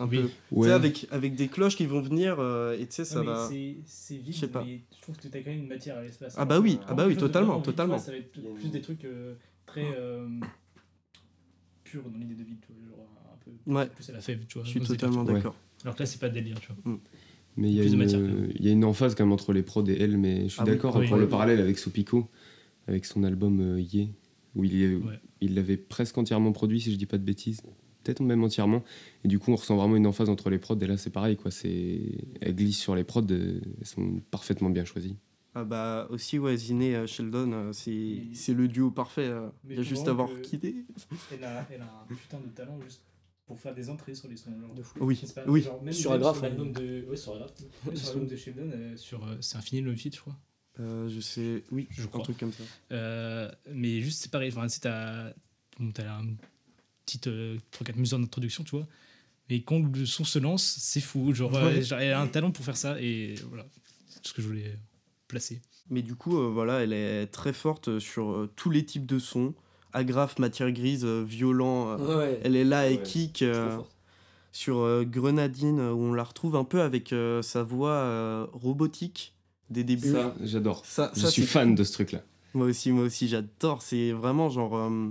Un Oui. peu. Ouais. avec, avec des cloches qui vont venir euh, et tu sais, ça Ouais, va. c'est- C'est vide, Je sais pas. mais je trouve que t'as quand même une matière à l'espace. Ah bah oui, ah bah oui, totalement, vide, totalement. vois, Ça va être plus des trucs euh, très euh, purs dans l'idée de vide, tu vois, genre peu Ouais, plus à la fève, tu vois. je suis totalement d'accord. Alors que là, c'est pas délire, tu vois. Mais il y, a Plus de une, matière, il y a une emphase quand même entre les prods et elle, mais je suis Ah d'accord Oui. pour Oui. le parallèle avec Sopico, avec son album euh, Ye, où il l'avait presque entièrement produit, si je dis pas de bêtises, peut-être même entièrement. Et du coup, on ressent vraiment une emphase entre les prods, et là, c'est pareil, quoi. C'est... Elles glissent sur les prods, elles sont parfaitement bien choisies. Ah bah aussi, ouais, Ziné, euh, Sheldon, euh, c'est c'est le duo parfait. euh. Il y a juste à voir que- qui. Elle a, elle a un putain de talent juste pour faire des entrées sur les sons. Genre. De fou. Oui, oui. genre, même- Sur même Agraph, Sur l'album hein. de, ouais, sur Agraph. Même sur l'album de Sheldon, euh, sur, euh, c'est Infini le feat, je crois. Euh, je sais, oui, Je un crois. truc comme ça. Euh, mais juste, c'est pareil. Enfin, si t'as bon, t'as un petite euh, 3-4 mesures d'introduction, tu vois. Mais quand le son se lance, c'est fou. Genre, euh, Ouais. genre, elle a un talent pour faire ça. Et voilà, c'est tout ce que je voulais placer. Mais du coup, euh, voilà, elle est très forte sur euh, tous les types de sons. Agrafe, matière grise, euh, violent. euh, Ouais. Elle est là et Ouais, kick euh, sur euh, Grenadine, où on la retrouve un peu avec euh, sa voix euh, robotique des débuts. Ça, j'adore. Ça- Je ça, suis c'est fan de ce truc-là. Moi aussi, moi aussi, j'adore. C'est vraiment genre. euh,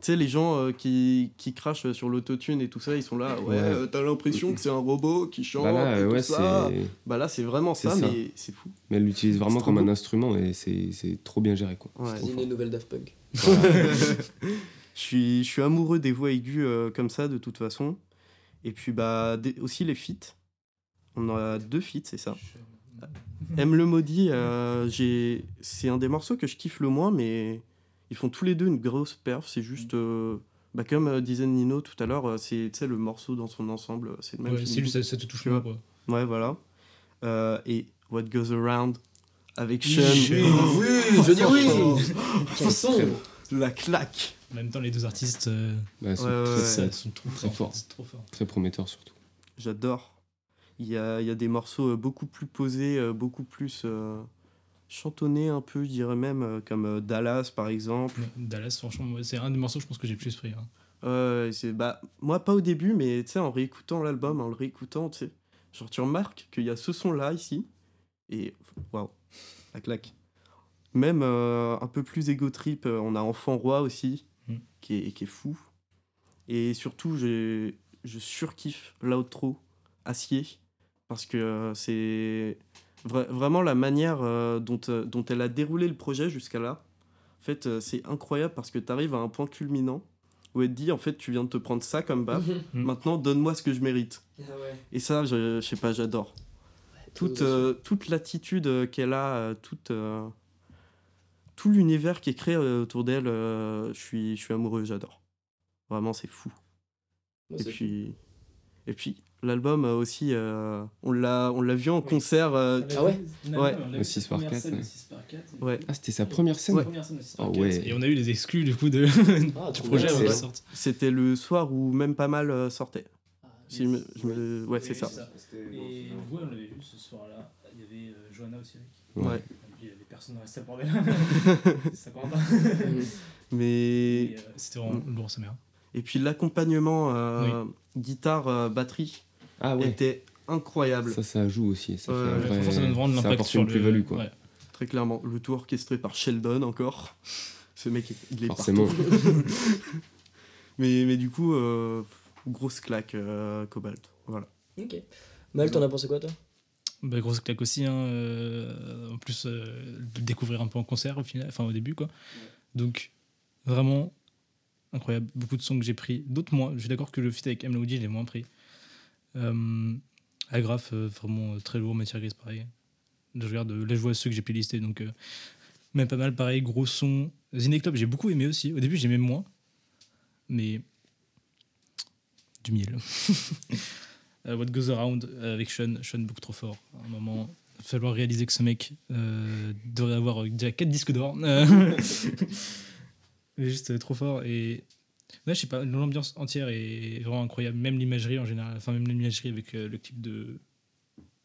tu sais, les gens euh, qui, qui crachent sur l'autotune et tout ça, ils sont là. Ouais, Ouais. euh, t'as l'impression que c'est un robot qui chante. Bah là, et tout ouais, ça. c'est... Bah là, c'est vraiment C'est ça, ça. mais c'est fou. Mais elle l'utilise vraiment C'est comme un instrument, et c'est, c'est trop bien géré, quoi. Ouais. Ziné, nouvelle Daft Punk. Je, suis, je suis amoureux des voix aiguës euh, comme ça, de toute façon. Et puis, bah, des- aussi les feats. On a deux feats, c'est ça. Aime le maudit, euh, c'est un des morceaux que je kiffe le moins, mais ils font tous les deux une grosse perf. C'est juste, euh, bah, comme disait Nino tout à l'heure, c'est le morceau dans son ensemble, c'est le même. Ouais, c'est ça, ça te touche quoi. Ouais, voilà. Et What Goes Around avec Oui, Sean. Oui, je dis oui Quel son Très bon. La claque. En même temps, les deux artistes euh, Bah, sont Ouais, ouais, très, ouais. très- ça, sont trop très forts. forts. C'est trop fort. très prometteurs, surtout. J'adore. Il y a, il y a des morceaux euh, beaucoup plus posés, euh, beaucoup plus euh, chantonnés un peu, je dirais même, comme Dallas par exemple. Dallas, franchement, c'est un des morceaux, je pense que j'ai le plus pris. hein. Euh, c'est, bah, moi, pas au début, mais tu sais, en réécoutant l'album, en le réécoutant, tu sais, genre tu remarques qu'il y a ce son-là ici, et waouh, la claque. Même euh, un peu plus égo trip, euh, on a Enfant Roi aussi, Mm. qui, est, qui est fou. Et surtout, j'ai, je surkiffe l'outro, Acier, parce que euh, c'est vra- vraiment la manière euh, dont, euh, dont elle a déroulé le projet jusqu'à là. En fait, euh, c'est incroyable parce que tu arrives à un point culminant où elle te dit en fait tu viens de te prendre ça comme baffe, (laughs) Mhm. maintenant donne-moi ce que je mérite. Ah ouais. Et ça, je, je sais pas, j'adore. Toute, euh, toute l'attitude euh, qu'elle a, euh, toute, euh, tout l'univers qui est créé autour d'elle, euh, je suis, je suis amoureux, j'adore. Vraiment, c'est fou. Ouais, Et puis, et puis l'album aussi, euh, on l'a on l'a vu en concert. euh, Ah ouais Ouais. on a Le vu 6 sa par première 4, scène, ouais. le 6 par 4. ouais. Ah, c'était sa première scène La première scène, le 6 par Oh 4. ouais. Et on a eu les exclus du coup de, Ah, (laughs) du projet bien, avant qu'ils ouais. sortent. C'était le soir où même pas mal sortait. Si je me- Yes. je me- ouais, c'est Oui, ça. Et coup, on l'avait vu ce soir-là. Il y avait euh, Johanna aussi avec. Ouais. Ouais. Et puis, il y avait personne dans la salle bordel. (laughs) C'est ça compte. Mhm. Mais euh, C'était vraiment lourd, sa mère. et puis l'accompagnement euh, guitare euh, batterie Ah ouais. était incroyable. Ça, ça joue aussi. Ça Ouais, fait un ouais, vrai... Franchement, ça donne vraiment de ça l'impact sur une le. plus-value, quoi. Ouais. Très clairement, le tout orchestré par Sheldon encore. Ce mec, il est Forcément. partout. (laughs) mais, mais du coup, euh, grosse claque, euh, Cobalt. Voilà. Ok. Mal, t'en as pensé quoi toi? Bah, grosse claque aussi. Hein, euh, en plus, euh, de le découvrir un peu en concert au final, enfin au début quoi. Donc vraiment incroyable. Beaucoup de sons que j'ai pris, d'autres moins. Je suis d'accord que le feat avec M. Laudi, je l'ai moins pris. Euh, Agraph, euh, vraiment euh, très lourd, matière grise pareil. Je regarde, là je vois ceux que j'ai playlistés donc. euh, Même pas mal, pareil, gros son. Ziné Club, j'ai beaucoup aimé aussi. Au début, j'aimais moins. Mais. Du miel. (laughs) Euh, What Goes Around euh, avec Sean. Sean, beaucoup trop fort. À un moment, il va falloir réaliser que ce mec euh, devrait avoir déjà 4 disques d'or. (laughs) Euh, Mais juste euh, trop fort. Et. Ouais, je sais pas, l'ambiance entière est vraiment incroyable. Même l'imagerie en général. Enfin, même l'imagerie avec euh, le clip de.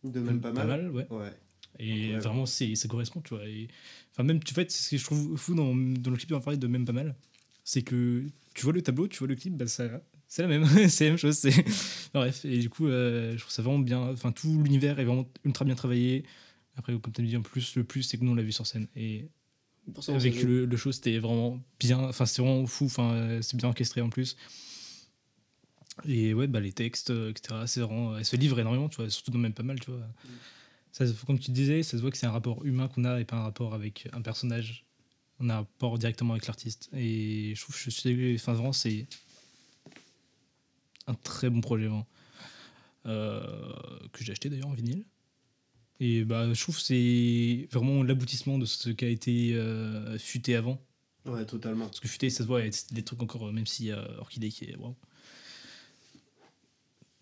De même pas mal. ouais. Ouais. Et Ouais. vraiment, c'est, ça correspond, tu vois. Et, enfin, même, tu fait, c'est ce que je trouve fou dans, dans le clip dont on parlait de même pas mal, c'est que tu vois le tableau, tu vois le clip, bah, ça, c'est la même, (laughs) c'est la même chose. C'est... (laughs) Bref, et du coup, euh, je trouve ça vraiment bien. Enfin, tout l'univers est vraiment ultra bien travaillé. Après, comme tu as dit, en plus, le plus, c'est que nous, on l'a vu sur scène. Et avec ça le, le show, c'était vraiment bien. Enfin, c'est vraiment fou. Enfin, euh, c'est bien orchestré en plus. Et ouais, bah, les textes, euh, etc. C'est vraiment. Elle se livre énormément, tu vois, surtout dans même pas mal, tu vois. Ça, se- comme tu disais, ça se voit que c'est un rapport humain qu'on a et pas un rapport avec un personnage. On a un rapport directement avec l'artiste. Et je trouve que je suis. Enfin, vraiment, c'est un très bon projet, vraiment. Euh, que j'ai acheté d'ailleurs en vinyle. Et bah, je trouve que c'est vraiment l'aboutissement de ce qui a été euh, futé avant. Ouais, totalement. Parce que futé, ça se voit, c'est des trucs encore, même s'il y a Orchidée qui est. waouh.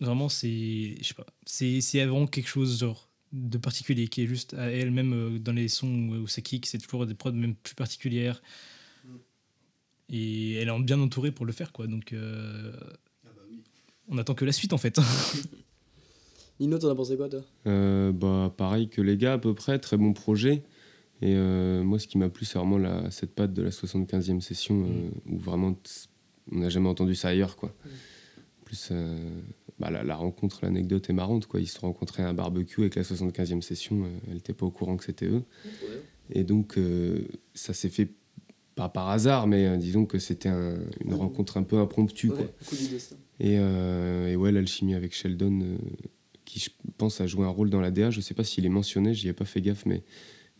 Vraiment, c'est. Je sais pas. C'est c'est vraiment quelque chose genre, de particulier qui est juste à elle, même euh, dans les sons où, ça kick, c'est toujours des prods même plus particulières. Et elle est bien entourée pour le faire, quoi. Donc. euh, On attend que la suite, en fait. (laughs) Nino, t'en as pensé quoi, toi? Euh, bah, pareil que les gars, à peu près, très bon projet. Et euh, moi, ce qui m'a plu, c'est vraiment la, cette patte de la 75e session, euh, où vraiment, on n'a jamais entendu ça ailleurs, quoi. En plus, euh, bah, la, la rencontre, l'anecdote est marrante, quoi. Ils se sont rencontrés à un barbecue avec la 75e session, euh, elle n'était pas au courant que c'était eux. Et donc, euh, ça s'est fait pas par hasard, mais euh, disons que c'était un- une rencontre un peu impromptue, quoi. Coup du destin. Et, euh, et ouais, l'alchimie avec Sheldon, euh, qui je pense a joué un rôle dans la DA. Je sais pas s'il est mentionné, j'y ai pas fait gaffe, mais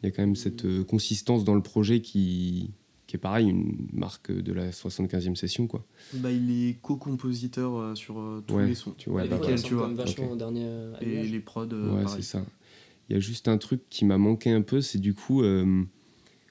il y a quand même cette euh, consistance dans le projet qui, qui est pareil, une marque de la 75e session. Quoi. Bah, il est co-compositeur euh, sur euh, tous Ouais, les sons. tu vois, bah, lesquels, tu vois. vachement Ok. au dernier euh, Et les prods, euh, ouais, c'est ça. Il y a juste un truc qui m'a manqué un peu, c'est du coup euh,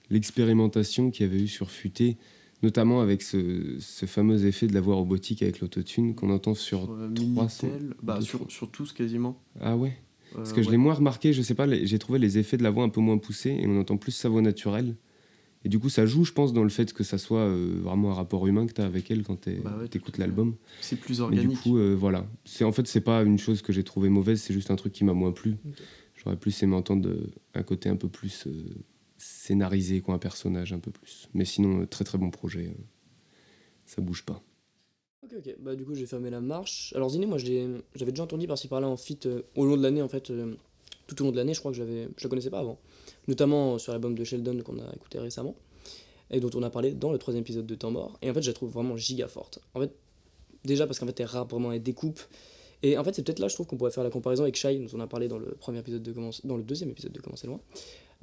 l'expérimentation qu'il y avait eu sur Futé, notamment avec ce, ce fameux effet de la voix robotique avec l'autotune qu'on entend sur. Sur, euh, 300, Minitel, bah, sur, tous quasiment. Ah ouais Parce que Euh, je ouais. l'ai moins remarqué, je sais pas, j'ai trouvé les effets de la voix un peu moins poussés et on entend plus sa voix naturelle. Et du coup, ça joue, je pense, dans le fait que ça soit euh, vraiment un rapport humain que tu as avec elle quand tu Bah ouais, écoutes l'album. C'est plus Mais du organique. coup, euh, voilà. C'est En fait, c'est pas une chose que j'ai trouvé mauvaise, c'est juste un truc qui m'a moins plu. J'aurais plus aimé entendre euh, un côté un peu plus euh, scénarisé, quoi, un personnage un peu plus. Mais sinon, euh, très très bon projet. euh, ça bouge pas. Ok, ok. Bah, du coup, j'ai fermé la marche. Alors, Ziné, moi, j'avais déjà entendu par-ci par-là en feat euh, au long de l'année, en fait. tout au long de l'année, je crois que je la connaissais pas avant. Notamment sur l'album de Sheldon qu'on a écouté récemment. Et dont on a parlé dans le troisième épisode de Temps Mort. Et en fait, je la trouve vraiment giga forte. En fait, déjà parce qu'en fait, elle rappe vraiment, elle découpe. Et en fait, c'est peut-être là, je trouve qu'on pourrait faire la comparaison avec Shai, dont on a parlé dans le premier épisode de Commence- dans le deuxième épisode de Commencer loin.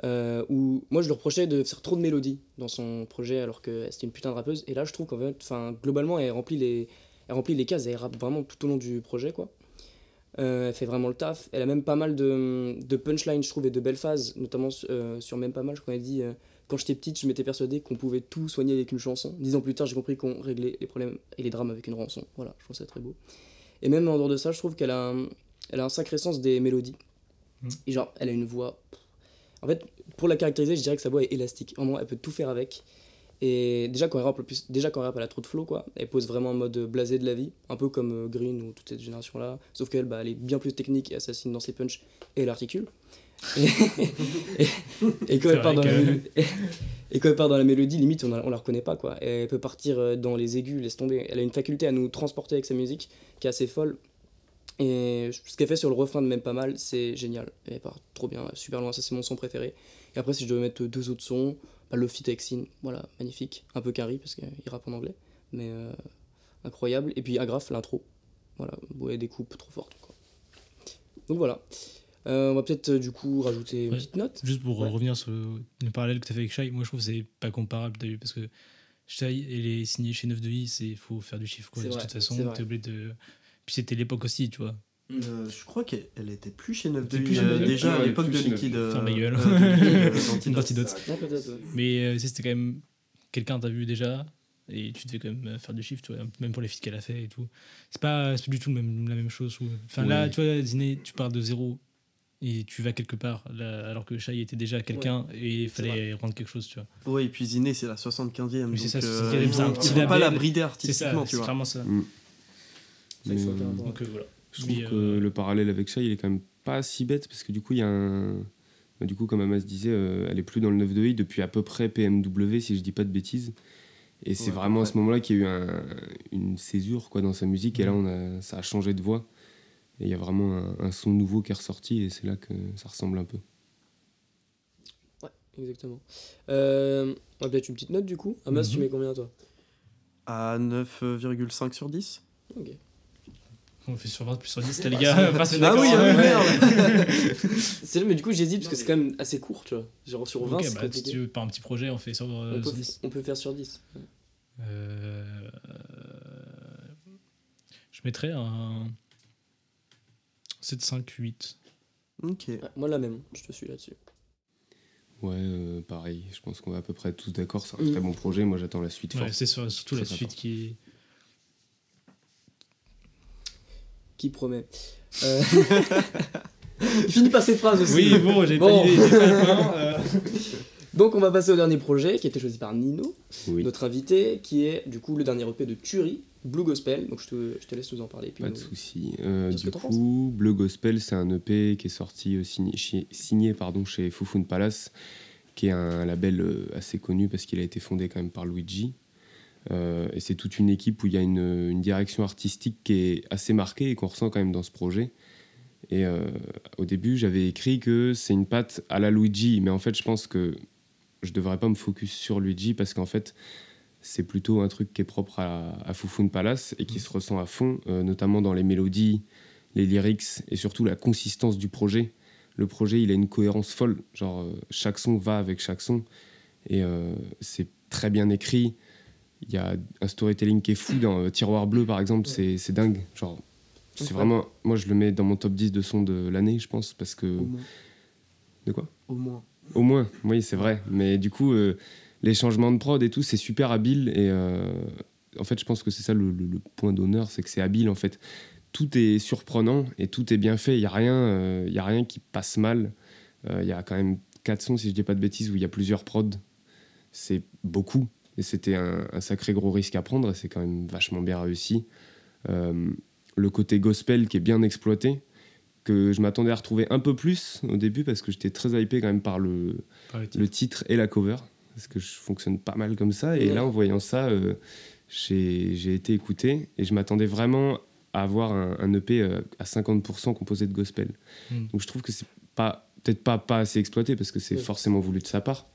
Euh, où moi, je lui reprochais de faire trop de mélodies dans son projet, alors que c'était une putain de rappeuse. Et là, je trouve qu'en fait, enfin, globalement, elle remplit les, elle remplit les cases, elle rappe vraiment tout au long du projet, quoi. Euh, elle fait vraiment le taf. Elle a même pas mal de, de punchlines, je trouve, et de belles phases, notamment euh, sur même pas mal, je crois qu'elle dit euh, Quand j'étais petite, je m'étais persuadée qu'on pouvait tout soigner avec une chanson. Dix ans plus tard, j'ai compris qu'on réglait les problèmes et les drames avec une rançon. Voilà, je trouve ça très beau. Et même en dehors de ça, je trouve qu'elle a, un- elle a un sacré sens des mélodies. Mhm. Et genre, elle a une voix. En fait, pour la caractériser, je dirais que sa voix est élastique. Vraiment, elle peut tout faire avec. Et déjà quand elle rappe, plus, déjà quand elle rappe, elle a trop de flow quoi. Elle pose vraiment en mode blasé de la vie, un peu comme euh, Green ou toute cette génération là. Sauf qu'elle, bah, elle est bien plus technique et assassine dans ses punchs et elle articule. Et, (laughs) et- et quand elle part dans la mélodie, et, (laughs) et quand elle part dans la mélodie, limite on, a- on la reconnaît pas quoi. Elle peut partir euh, dans les aigus, laisse tomber. Elle a une faculté à nous transporter avec sa musique qui est assez folle. Et ce qu'elle fait sur le refrain de même pas mal, c'est génial. Elle part trop bien, super loin. Ça c'est mon son préféré. Et après si je devais mettre deux autres sons, bah, avec Sin, voilà, magnifique. Un peu carry parce qu'il rappe en anglais, mais euh, incroyable. Et puis Agraf, l'intro. Voilà, ouais, des coupes trop fortes. Quoi. Donc voilà. Euh, on va peut-être euh, du coup rajouter une Ouais. petite note. Juste pour Ouais. revenir sur le, le parallèle que tu as fait avec Shai, moi je trouve que c'est pas comparable, t'as vu, parce que Shai, elle est signée chez 9 de I, il faut faire du chiffre, quoi. C'est De vrai, toute façon, c'est t'es obligé de. Puis c'était l'époque aussi, tu vois. Euh, je crois qu'elle elle était plus chez 9 était de plus euh, 9 (laughs) de déjà à ouais, l'époque de Liquid. euh, Ferme la gueule. euh, euh. Ah, ouais. Mais euh, c'était quand même. Quelqu'un t'a vu déjà. Et tu devais quand même euh, faire du chiffre, tu vois, même pour les feats qu'elle a fait et tout. C'est pas, c'est pas du tout même, la même chose. Enfin là, Ouais. tu vois, Ziné, tu pars de zéro et tu vas quelque part, là, alors que Shai était déjà quelqu'un et il fallait rendre quelque chose, tu vois. Ouais, et puis Ziné, c'est la 75e. Oui, c'est donc, ça, euh, 75e, ils c'est un petit vont pas label. la brider C'est ça, artistiquement, tu c'est vois. clairement ça. Mm. Mais, ça euh, rapport. Donc euh, voilà. Je trouve Mais, que euh, le parallèle avec ça, il est quand même pas si bête parce que du coup, il y a un. bah, Du coup, comme Amas disait, euh, elle est plus dans le 9 de i depuis à peu près PMW, si je dis pas de bêtises. Et c'est Ouais, vraiment à ce moment-là qu'il y a eu un- une césure quoi, dans sa musique. Et là, on a, ça a changé de voix. Et il y a vraiment un, un son nouveau qui est ressorti. Et c'est là que ça ressemble un peu. Ouais, exactement. Euh, on va peut-être une petite note du coup. Amas, tu Mhm. mets combien toi? À 9,5 sur 10. Ok. On fait sur 20 plus sur 10, là, les gars. Ah d'accord, oui, hein. ah oui, merde (laughs) C'est mais du coup j'hésite parce que c'est quand même assez court, tu vois. Genre sur 20, Ok, c'est bah, si tu veux par un petit projet, on fait sur, euh, on, peut, sur 10. on peut faire sur 10. Euh, je mettrais un 7, 5, 8. Ok. Ouais, moi la même, je te suis là-dessus. Ouais, euh, pareil. Je pense qu'on est à peu près tous d'accord. C'est un Mm. très bon projet. Moi, j'attends la suite Ouais, c'est sur- surtout la suite qui. Qui promet. Euh... (laughs) Il finit pas ses phrases aussi. Oui, bon, j'ai Bon. pas l'idée, j'ai pas le fin. euh. (laughs) Donc on va passer au dernier projet qui a été choisi par Nino, Oui. notre invité, qui est du coup le dernier EP de Turi, Blue Gospel. Donc je te, je te laisse nous en parler. puis Pas de souci. Euh, du coup, Bleu Gospel, c'est un EP qui est sorti euh, signé, chez- signé, pardon, chez Fufun Palace, qui est un label euh, assez connu parce qu'il a été fondé quand même par Luigi. Euh, et c'est toute une équipe où il y a une, une direction artistique qui est assez marquée et qu'on ressent quand même dans ce projet. Et euh, au début, j'avais écrit que c'est une patte à la Luigi, mais en fait, je pense que je devrais pas me focus sur Luigi parce qu'en fait, c'est plutôt un truc qui est propre à, à Fufun Palace et qui se ressent à fond, euh, notamment dans les mélodies, les lyrics et surtout la consistance du projet. Le projet, il a une cohérence folle. Genre, chaque son va avec chaque son et c'est très bien écrit. Il y a un storytelling qui est fou dans euh, Tiroir Bleu, par exemple, c'est c'est dingue. Genre, c'est vraiment. Moi, je le mets dans mon top 10 de sons de l'année, je pense, parce que. Au moins. De quoi? Au moins. au moins, oui, c'est vrai. Mais du coup, euh, les changements de prod et tout, c'est super habile. Et euh, en fait, je pense que c'est ça le, le- le point d'honneur, c'est que c'est habile. En fait, tout est surprenant et tout est bien fait. Il n'y a, rien, euh, y a rien qui passe mal. Il y a quand même quatre sons, si je dis pas de bêtises, où il y a plusieurs prods. C'est beaucoup. Et c'était un, un sacré gros risque à prendre. et C'est quand même vachement bien réussi. Euh, le côté gospel qui est bien exploité, que je m'attendais à retrouver un peu plus au début parce que j'étais très hypé quand même par le, Par le titre. le titre et la cover, parce que je fonctionne pas mal comme ça. Et Ouais. là, en voyant ça, euh, j'ai j'ai été écouté et je m'attendais vraiment à avoir un, un EP euh, à 50% composé de gospel. Mm. Donc je trouve que c'est pas peut-être pas, pas assez exploité parce que c'est Ouais. forcément voulu de sa part,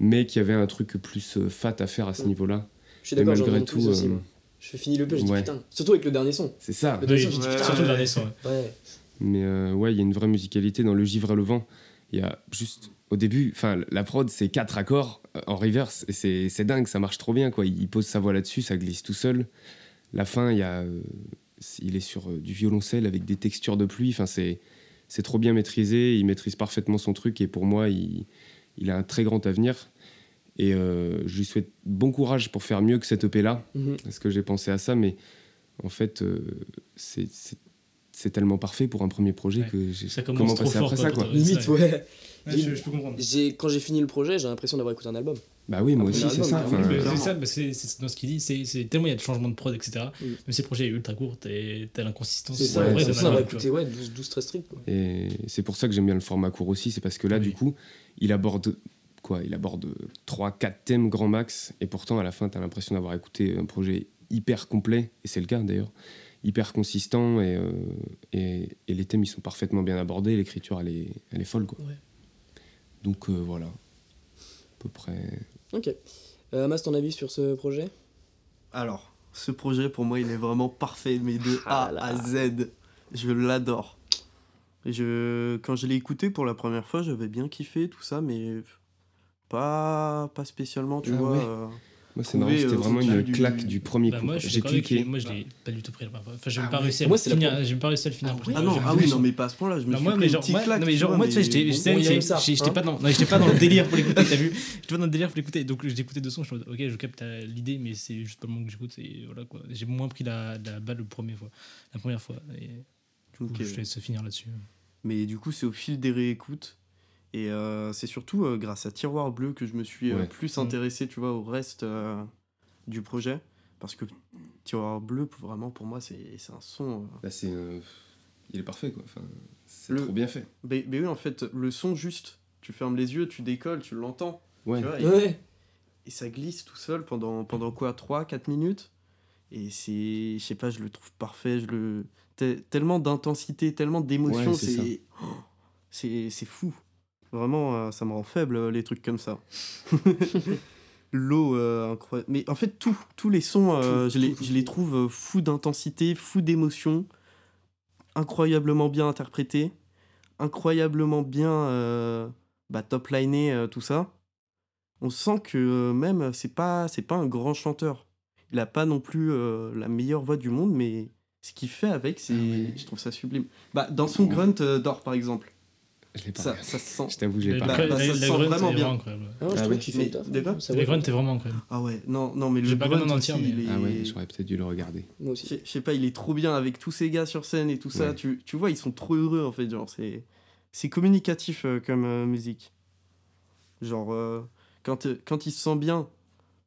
mais qu'il y avait un truc plus euh, fat à faire à ce Ouais. niveau-là. Je suis d'accord, j'en malgré tout, aussi. euh, moi. Je finis le peu, je dis ouais. putain. Surtout avec le dernier son. C'est ça. Le Oui, dis surtout le dernier son. ouais. Mais euh, ouais, il y a une vraie musicalité dans Le Givre et le Vent. Il y a juste au début, enfin la prod c'est quatre accords en reverse et c'est c'est dingue, ça marche trop bien quoi. Il pose sa voix là-dessus, ça glisse tout seul. La fin, il y a, euh, il est sur euh, du violoncelle avec des textures de pluie. Enfin c'est c'est trop bien maîtrisé. Il maîtrise parfaitement son truc et pour moi il, il a un très grand avenir. Et euh, je lui souhaite bon courage pour faire mieux que cette EP là Mhm. parce que j'ai pensé à ça, mais en fait, euh, c'est- tellement parfait pour un premier projet Ouais. que j'ai Ça commence comment trop passer fort, après quoi, ça quoi. Limite, ça, ouais. Ouais, je, je peux comprendre. Quand j'ai fini le projet, j'ai l'impression d'avoir écouté un album. Bah oui, moi aussi c'est ça. enfin, c'est ça, bah, c'est dans ce qu'il dit. C'est tellement il y a de changements de prod, etc. Mm. Même si le projet est ultra court, t'as l'inconsistance. C'est ça, Ouais, vraie de l'impression d'avoir l'album, écouté ouais, 12, 12 très strict. Quoi. Et c'est pour ça que j'aime bien le format court aussi, c'est parce que là, Oui. du coup, il aborde quoi? Il aborde 3-4 thèmes grand max, et pourtant, à la fin, tu as l'impression d'avoir écouté un projet hyper complet, et c'est le cas d'ailleurs, hyper consistant, et, euh, et, et les thèmes, ils sont parfaitement bien abordés, l'écriture, elle est, elle est folle, quoi. Ouais. Donc euh, voilà, à peu près. Ok. Euh, Amas, ton avis sur ce projet? Alors, ce projet pour moi il est vraiment parfait, mais de Ah A là. à Z. Je l'adore. Et Je, quand je l'ai écouté pour la première fois, j'avais bien kiffé tout ça, mais pas, pas spécialement, tu Ah vois. ouais. euh, Moi, c'est marrant, c'était euh, vraiment une du- claque du premier Bah, coup. moi, je suis J'ai cliqué. Moi, je l'ai pas du tout pris la première fois. Enfin, j'ai Ah pas ouais. réussi à Moi, la finir. même pas réussi à le finir. Ah Ah non, ah oui, non, mais pas à ce point-là. Je me Non, suis moi, pris mais une petite claque, non, mais genre, vois, moi, tu j'étais, bon. j'étais hein. pas dans, non, j'étais pas dans le (laughs) délire pour l'écouter, t'as vu J'étais pas dans le délire pour l'écouter, donc j'ai écouté deux sons, je me suis dit, ok, je capte l'idée, mais c'est juste pas le moment que j'écoute, et voilà quoi. J'ai moins pris la, la balle le premier fois, la première fois, et je te laisse finir là-dessus. Mais du coup, c'est au fil des réécoutes. Et euh, c'est surtout euh, grâce à Tiroir Bleu que je me suis euh, Ouais. plus Mm. intéressé, tu vois, au reste euh, du projet. Parce que Tiroir Bleu, vraiment, pour moi, c'est c'est un son. euh, Bah, c'est, euh, Il est parfait, quoi. Enfin, c'est Le- trop bien fait. Mais, mais oui, en fait, le son juste, tu fermes les yeux, tu décolles, tu l'entends. Ouais. Tu vois, et, Ouais. et ça glisse tout seul pendant, pendant quoi 3-4 minutes Et c'est. Je sais pas, je le trouve parfait. Je le... te- Tellement d'intensité, tellement d'émotion, Ouais, c'est c'est. Oh, (gasps) fou. Vraiment, euh, ça me rend faible, euh, les trucs comme ça. (laughs) L'eau, euh, incroyable. Mais en fait, tout, tous les sons, euh, Tout, je, les, tout, je les trouve fous d'intensité, fous d'émotion, incroyablement bien interprétés, incroyablement bien euh, bah, top-liné, euh, tout ça. On sent que même, c'est pas, c'est pas un grand chanteur. Il a pas non plus la meilleure voix du monde, mais ce qu'il fait avec, c'est, Ah ouais. je trouve ça sublime. Bah, dans son Ouais. grunt euh, d'or, par exemple, Je l'ai pas ça, ça se sent. Je t'avoue, j'ai pas bah, bah, ça se sent vraiment bien. incroyable. Ah, je Ah trouve ouais. qu'il fait Mais taf. ça grunt est vraiment incroyable. Ah ouais, non, non, mais le J'ai pas grunt aussi, entière, mais- est... Ah ouais, j'aurais peut-être dû le regarder. Je Moi aussi. sais- je sais pas, il est trop bien avec tous ces gars sur scène et tout ça. Ouais. Tu, tu vois, ils sont trop heureux en fait. Genre, c'est, c'est communicatif euh, comme euh, musique. Genre, euh, quand, euh, quand il se sent bien,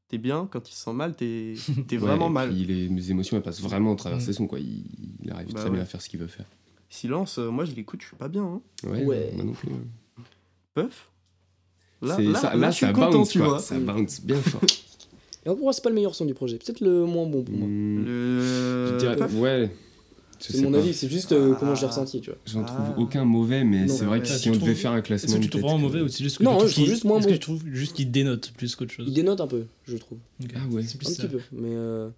t'es bien. Quand il se sent mal, t'es, (laughs) t'es Ouais, vraiment et mal. puis les, émotions, elles passent vraiment à travers Mm. ses sons, quoi. Il, il arrive Bah très bien à faire ce qu'il veut faire. Silence, euh, moi je l'écoute, je suis pas bien. Hein. Ouais, Ouais. moi non plus. Puff? Là, C'est- là, ça, là, là, je suis ça content, bounce, tu quoi. vois. Ça bounce bien fort. (laughs) Et pour moi, c'est pas le meilleur son du projet. Peut-être le moins bon pour moi. Mm, Le... je dirais- Puff? ouais. Je C'est mon pas. avis, c'est juste euh, Ah. comment j'ai ressenti, tu vois. J'en trouve Ah. aucun mauvais, mais c'est vrai que si on devait faire un Est-ce classement. que tu trouves vraiment mauvais ou c'est juste que Non, tu ouais, trouves je trouve juste moins Est-ce que bon. tu trouves juste qu'il dénote plus qu'autre chose? Il dénote un peu, je trouve. Ah ouais. C'est plus Un ça. petit peu. Mais euh,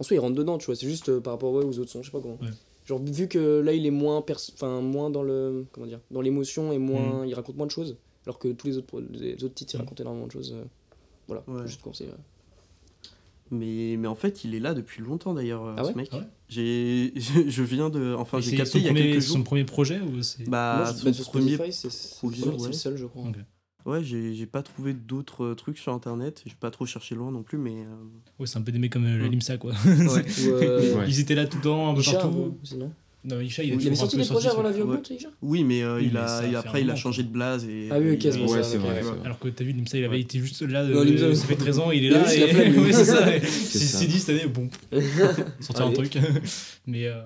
en soi, il rentre dedans, tu vois. C'est juste euh, par rapport ouais, aux autres sons, je sais pas comment. Ouais. Genre, vu que là, il est moins, pers- enfin, moins dans le. Comment dire Dans l'émotion et moins. Il raconte moins de choses. Alors que tous les autres, les autres titres, ils Mm. racontent énormément de choses. euh, voilà, Ouais. juste conseiller. Mais, mais en fait, il est là depuis longtemps d'ailleurs, euh, Ah ouais ce mec. Ah ouais J'ai, (laughs) je, viens de. Enfin, j'ai c'est capté son il y a premier- quelques son jours. premier projet ou c'est. Bah, Moi, son sur premier Spotify, c'est c'est projet, c'est ouais. le seul, je crois. Ouais, j'ai j'ai pas trouvé d'autres euh, trucs sur internet. J'ai pas trop cherché loin non plus, mais. euh, Ouais, c'est un peu des mecs comme euh, le. Limsa quoi. ouais. (laughs) Ou, euh, Ouais. Ils étaient là tout le temps, un peu partout. sinon. Non, Isha, il, Il a Il avait sorti des projets avant la vie ouais. augmente, Isha? Oui, mais euh, Oui, il mais a, après, il a changé de blase. Et, Ah oui, ok, c'est pour Ouais, vrai. Alors que t'as vu, Limsa, il avait Ouais. été juste là, Non, Limsa, euh, ça fait 13 ans, il est (laughs) il a là. juste et-. (laughs) Oui, c'est ça. (laughs) Il C'est dit cette année, bon, sortir un truc. Mais euh,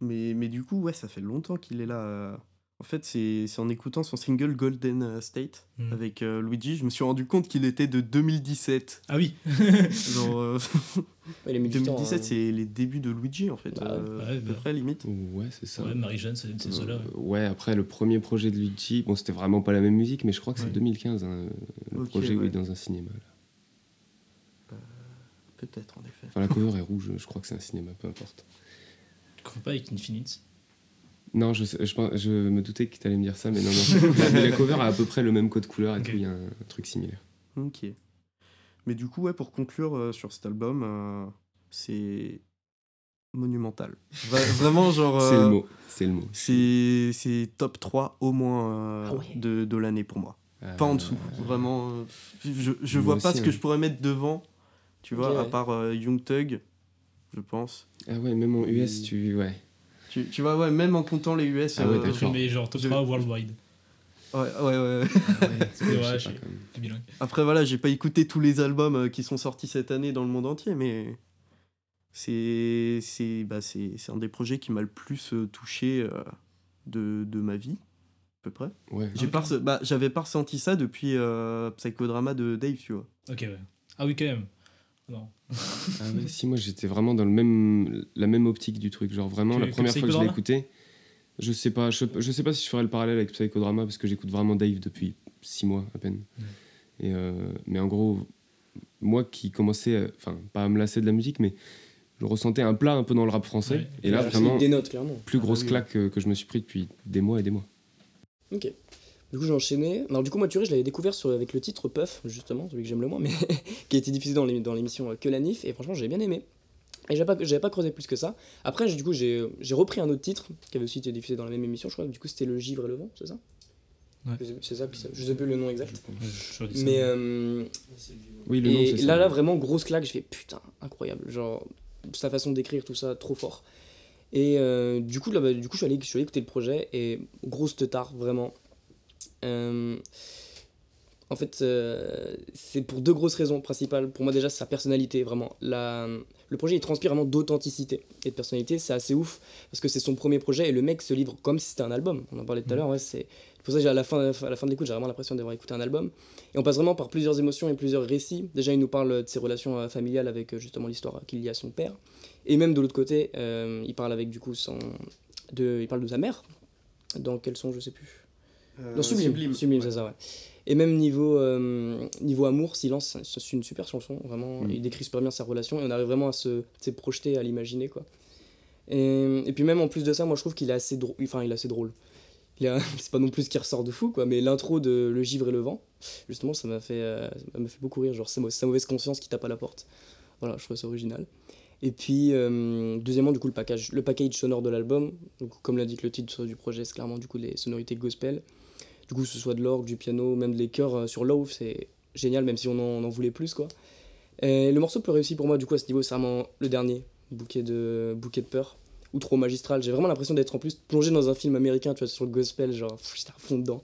Mais, mais du coup, ouais, ça fait longtemps qu'il est là. En fait, c'est en écoutant son single Golden euh, State Mm. avec euh, Luigi, je me suis rendu compte qu'il était de 2017. ah oui. (laughs) Genre, euh. (laughs) 2017, hein. c'est les débuts de Luigi, en fait. Bah, euh, ouais, à peu bah. près, limite. Ouais, c'est ça. Ouais, Marie-Jeanne, c'est. Euh, ouais. ouais, après le premier projet de Luigi, bon, c'était vraiment pas la même musique, mais je crois que c'est Ouais. 2015, hein, le projet où il est dans un cinéma. Peut-être, en effet. Enfin, la cover est rouge, je crois que c'est un cinéma, peu importe. Tu crois pas avec Infinite Non, je, je, me doutais que tu allais me dire ça, mais non, non. la, (laughs) mais la cover a à peu près le même code couleur et Ok. tout, il y a un, truc similaire. Ok. Mais du coup, ouais, pour conclure euh, sur cet album, euh, c'est monumental. Va- (laughs) vraiment, genre. C'est euh, le mot, c'est le mot. C'est c'est top 3 au moins euh, Ah ouais. de, de l'année pour moi. Euh, Pas en dessous. Vraiment, euh, je, je vois pas ce que hein. je pourrais mettre devant, tu vois, à part euh, Young Thug, je pense. Ah ouais, même en US, tu. Ouais. Tu, tu vois, ouais, même en comptant les US. Ah ouais, euh, mets genre top Je- 3 worldwide. ouais, ouais, ouais, ouais. (laughs) Je pas. Après, voilà, j'ai pas écouté tous les albums euh, qui sont sortis cette année dans le monde entier, mais c'est c'est bah, c'est c'est un des projets qui m'a le plus euh, touché euh, de, de ma vie, à peu près. Ouais. J'ai pas resse- bah, J'avais pas ressenti ça depuis euh, Psychodrama de Dave, tu vois. Ok, ouais. Ah oui, quand même. Non. Ah ouais, si, moi j'étais vraiment dans le même, la même optique du truc. Genre vraiment, Que- la première fois que je l'ai écouté, je sais pas, je, je sais pas si je ferais le parallèle avec Psychodrama parce que j'écoute vraiment Dave depuis six mois à peine. Et euh, mais en gros, moi qui commençais, enfin pas à me lasser de la musique, mais je ressentais un plat un peu dans le rap français. Ouais. Et là vraiment, clairement. plus grosse Ah oui. claque que, que je me suis pris depuis des mois et des mois. Ok. Du coup, j'ai enchaîné. Alors, du coup, moi, Turé, je l'avais découvert sur, avec le titre Puff, justement, celui que j'aime le moins, mais (laughs) qui a été diffusé dans l'ém- dans l'émission euh, Que la Nif, et franchement, j'ai bien aimé. Et j'avais pas, pas creusé plus que ça. Après, du coup, j'ai repris un autre titre qui avait aussi été diffusé dans la même émission, je crois. Du coup, c'était Le Givre et le Vent, c'est ça? Ouais. C'est ça, je sais plus le nom exact. Je, je. Mais euh, Oui, le nom, et ça. là, là, vraiment, grosse claque, je fais putain, incroyable. Genre, sa façon d'écrire, tout ça, trop fort. Et euh, du, coup, là, bah, du coup, je suis, allé, je suis allé écouter le projet et grosse teutard, vraiment. Euh, en fait, euh, c'est pour deux grosses raisons principales. Pour moi, déjà, c'est sa personnalité, vraiment. La, le projet, il transpire vraiment d'authenticité et de personnalité. C'est assez ouf parce que c'est son premier projet et le mec se livre comme si c'était un album. On en parlait tout à l'heure, ouais, c'est pour ça que à la fin, à la fin de l'écoute, j'ai vraiment l'impression d'avoir écouté un album. Et on passe vraiment par plusieurs émotions et plusieurs récits. Déjà, il nous parle de ses relations euh, familiales avec justement l'histoire qu'il y a à son père. Et même de l'autre côté, euh, il parle avec du coup son. De, il parle de sa mère. Dans quel son, je sais plus. Euh, Non, Sublime. Sublime, c'est ça, ouais. Et même niveau, euh, niveau amour, Silence, c'est- une super chanson, vraiment. Mm. Il décrit super bien sa relation et on arrive vraiment à se, se projeter, à l'imaginer, quoi. Et, et puis même en plus de ça, moi je trouve qu'il est assez drôle. Enfin, il est assez drôle. A- (laughs) C'est pas non plus ce qui ressort de fou, quoi. Mais l'intro de Le Givre et le Vent, justement, ça m'a fait, euh, m'a fait beaucoup rire. Genre, c'est sa mauvaise conscience qui tape à la porte. Voilà, je trouve ça original. Et puis, euh, deuxièmement, du coup, le package, le package sonore de l'album. Donc, comme l'indique le titre du projet, c'est clairement du coup les sonorités gospel. Du coup, ce soit de l'orgue, du piano, même des chœurs euh, sur Love, c'est génial, même si on en, voulait plus, quoi. Et le morceau plus réussi pour moi, du coup, à ce niveau, c'est vraiment le dernier, Bouquet de, bouquet de peur, ou trop magistral. J'ai vraiment l'impression d'être en plus plongé dans un film américain, tu vois, sur le gospel, genre, j'étais à fond dedans.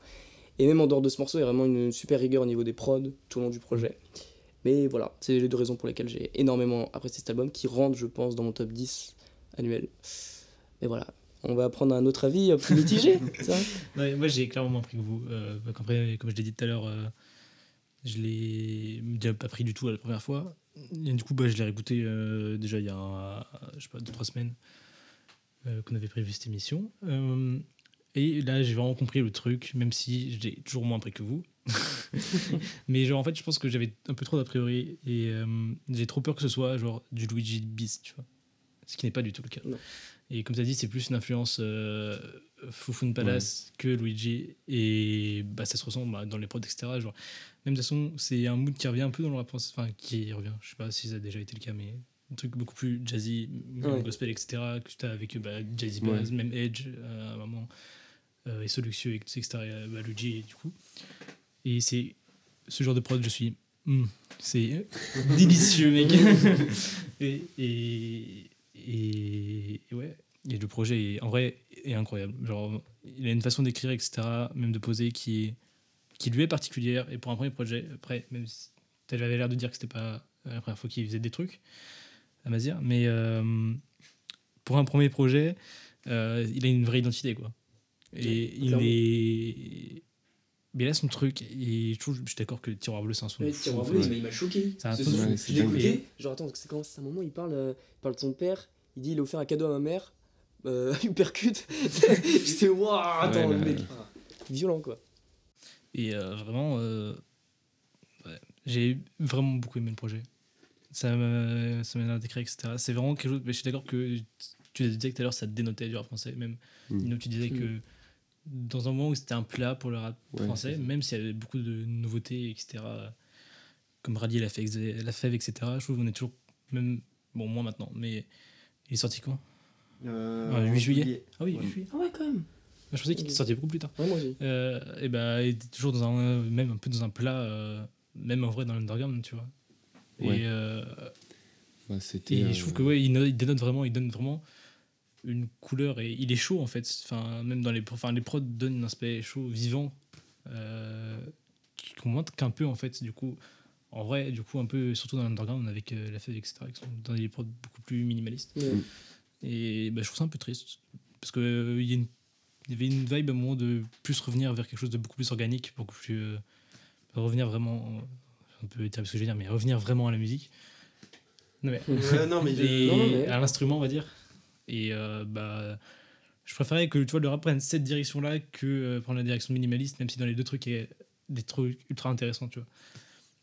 Et même en dehors de ce morceau, il y a vraiment une super rigueur au niveau des prods tout au long du projet. Mais voilà, c'est les deux raisons pour lesquelles j'ai énormément apprécié cet album, qui rentre, je pense, dans mon top 10 annuel. Et voilà, on va prendre un autre avis plus mitigé, (laughs) moi, j'ai clairement moins pris que vous. Euh, après, comme je l'ai dit tout à l'heure, euh, je l'ai déjà pas pris du tout à la première fois. Et du coup, bah, je l'ai réécouté euh, déjà il y a, un- je sais pas, 2-3 semaines euh, qu'on avait prévu cette émission. Et là, j'ai vraiment compris le truc, même si j'ai toujours moins pris que vous. (laughs) Mais genre, en fait, je pense que j'avais un peu trop d'a priori et j'ai trop peur que ce soit genre du Luigi bis, tu vois. Ce qui n'est pas du tout le cas. Non. Et comme tu as dit, c'est plus une influence euh, Fufun Palace que Luigi. Et bah, ça se ressent bah, dans les prods, etc. Genre, même de toute façon, c'est un mood qui revient un peu dans le rap français. Enfin, qui revient. Je sais pas si ça a déjà été le cas, mais un truc beaucoup plus jazzy, Ouais. gospel, etc. Que tu as avec bah, Jazzy Ouais. Bass, même Edge euh, à un moment. Euh, et Soluxieux, etc. et, bah, Luigi, du coup. Et c'est ce genre de prod, je suis. hmm, c'est (laughs) délicieux, mec. (laughs) et, et, et, et ouais. Et le projet, est, en vrai, est incroyable. Genre, il a une façon d'écrire, etc., même de poser, qui, est, qui lui est particulière. Et pour un premier projet, après, même si tu avais l'air de dire que c'était pas la première fois qu'il faisait des trucs, à Mazir, mais euh, pour un premier projet, euh, il a une vraie identité, quoi. Et Ouais, il clairement. est. Mais là, son truc, et je, trouve, je suis d'accord que Tiroir Bleu, c'est un son. Ouais, Tiroir Bleu, il m'a choqué. C'est un son, je l'ai écouté. Genre, attends, c'est quand c'est un moment, il parle, euh, il parle de son père. Il dit il a offert un cadeau à ma mère. Euh, (laughs) Uppercut. (laughs) J'étais, waouh, attends, Ouais, le mec. Violent, quoi. Et euh, vraiment, euh, ouais, j'ai vraiment beaucoup aimé le projet. Ça m'a ça m'a l'air d'écrire, etc. C'est vraiment quelque chose. Mais je suis d'accord que tu disais que tout à l'heure, ça dénotait du rap français. Même, Mm. Nino, tu disais que dans un moment où c'était un plat pour le rap Ouais, français, même s'il y avait beaucoup de nouveautés, etc., comme Radier l'a fait, ex- l'a fève, etc., je trouve qu'on est toujours. Même, bon, moins maintenant, mais il est sorti quand? Euh, Ouais, 8 en juillet. Ah oui, Ouais. 8 juillet. Ah ouais, quand même. Je pensais qu'il était sorti beaucoup plus tard. Ouais, moi aussi. Euh, et bah, il était toujours dans un, même un peu dans un plat, euh, même en vrai dans l'underground, tu vois. Ouais. Et, euh, Bah, et euh, je trouve que ouais, il, no- il dénote vraiment, il donne vraiment une couleur et il est chaud en fait. Enfin, même dans les, enfin, les prods donnent un aspect chaud, vivant, euh, qui- qu'on manque qu'un peu en fait. Du coup, en vrai, du coup, un peu surtout dans l'underground avec euh, la feuille, etc., qui sont dans des prods beaucoup plus minimalistes. Mm. Et bah, je trouve ça un peu triste. Parce qu'il il y, avait une vibe à un moment de plus revenir vers quelque chose de beaucoup plus organique, beaucoup plus. euh, revenir vraiment. Un peu éternel ce que je veux dire, mais revenir vraiment à la musique. Non, mais, non, mais je- (laughs) et non, non, mais- à l'instrument, on va dire. Et euh, bah. Je préférais que tu vois, le rap prenne cette direction-là que euh, prendre la direction minimaliste, même si dans les deux trucs, il y a des trucs ultra intéressants, tu vois.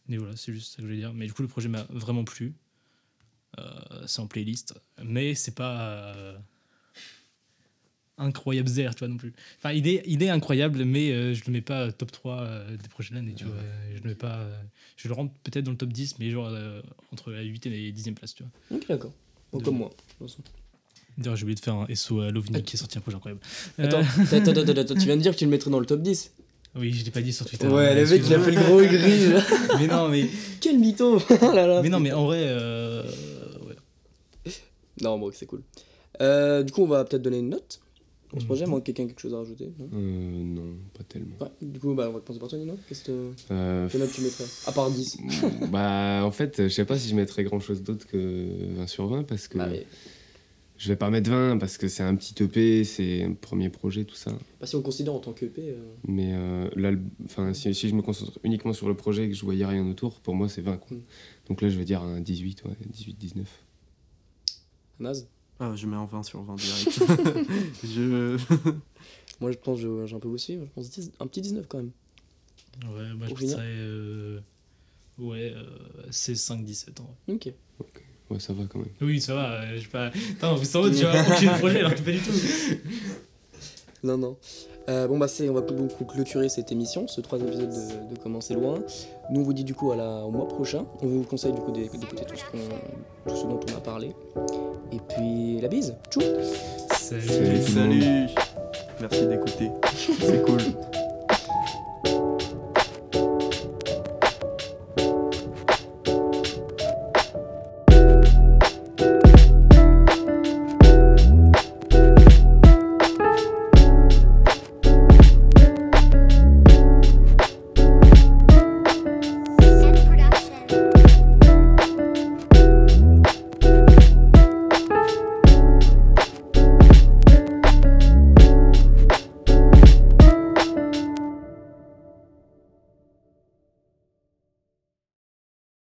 Et voilà, c'est juste ça que je voulais dire. Mais du coup, le projet m'a vraiment plu. Euh, c'est en playlist. Mais c'est pas. euh, incroyable zère, tu vois, non plus. Enfin, idée, idée incroyable, mais euh, je le mets pas top 3 euh, des prochaines années, tu vois. Je le mets pas. euh, je le rentre peut-être dans le top 10, mais genre euh, entre la 8 et la 10e place, tu vois. Ok, d'accord. Bon, comme moi. de toute façon. D'ailleurs, j'ai oublié de faire un SO à Lovni qui est sorti un projet incroyable. Attends, attends, attends, attends, attends, tu viens de dire que tu le mettrais dans le top 10 oui, je l'ai pas dit sur Twitter. Ouais, le mec, il a fait le gros gris. (laughs) mais non, mais, Quel mytho (laughs) Oh là là. mais non, mais en vrai, euh, ouais. Non, bon, c'est cool. Euh, du coup, on va peut-être donner une note pour ce Mhm. projet. Moi, quelqu'un a quelque chose à rajouter non Euh, non, pas tellement. Ouais, du coup, bah, on va commencer par toi, Nino. Qu'est-ce que Euh, quelle note tu mettrais À part 10. (laughs) bah, en fait, je sais pas si je mettrais grand chose d'autre que 20 sur 20 parce que Bah, mais- je vais pas mettre 20 parce que c'est un petit EP, c'est un premier projet, tout ça. bah, si on considère en tant qu'EP. euh, Mais euh, là, le- enfin, si, si je me concentre uniquement sur le projet et que je voyais rien autour, pour moi, c'est 20. Quoi. Mm. Donc là, je vais dire un 18, ouais, 18-19. Naz Ah, je mets un 20 sur 20 direct. (laughs) je... (laughs) Moi, je pense que j'ai un peu aussi. Je pense 10 un petit 19 quand même. Ouais, moi, Pour je finir euh, ouais, euh, c'est 5-17 en vrai. Ok. Ouais, ça va quand même. Oui, ça va, euh, je sais pas. Attends, vous savez, tu vois, aucun projet alors que pas du tout. Non, non. Euh, bon, bah, c'est, on va donc clôturer cette émission, ce troisième épisode de, c'est loin. Nous, on vous dit du coup à la, au mois prochain. On vous conseille du coup d'é- d'écouter tout ce, qu'on- tout ce dont on a parlé. Et puis, la bise. Tchou Salut. Salut. Salut Merci d'écouter. C'est cool.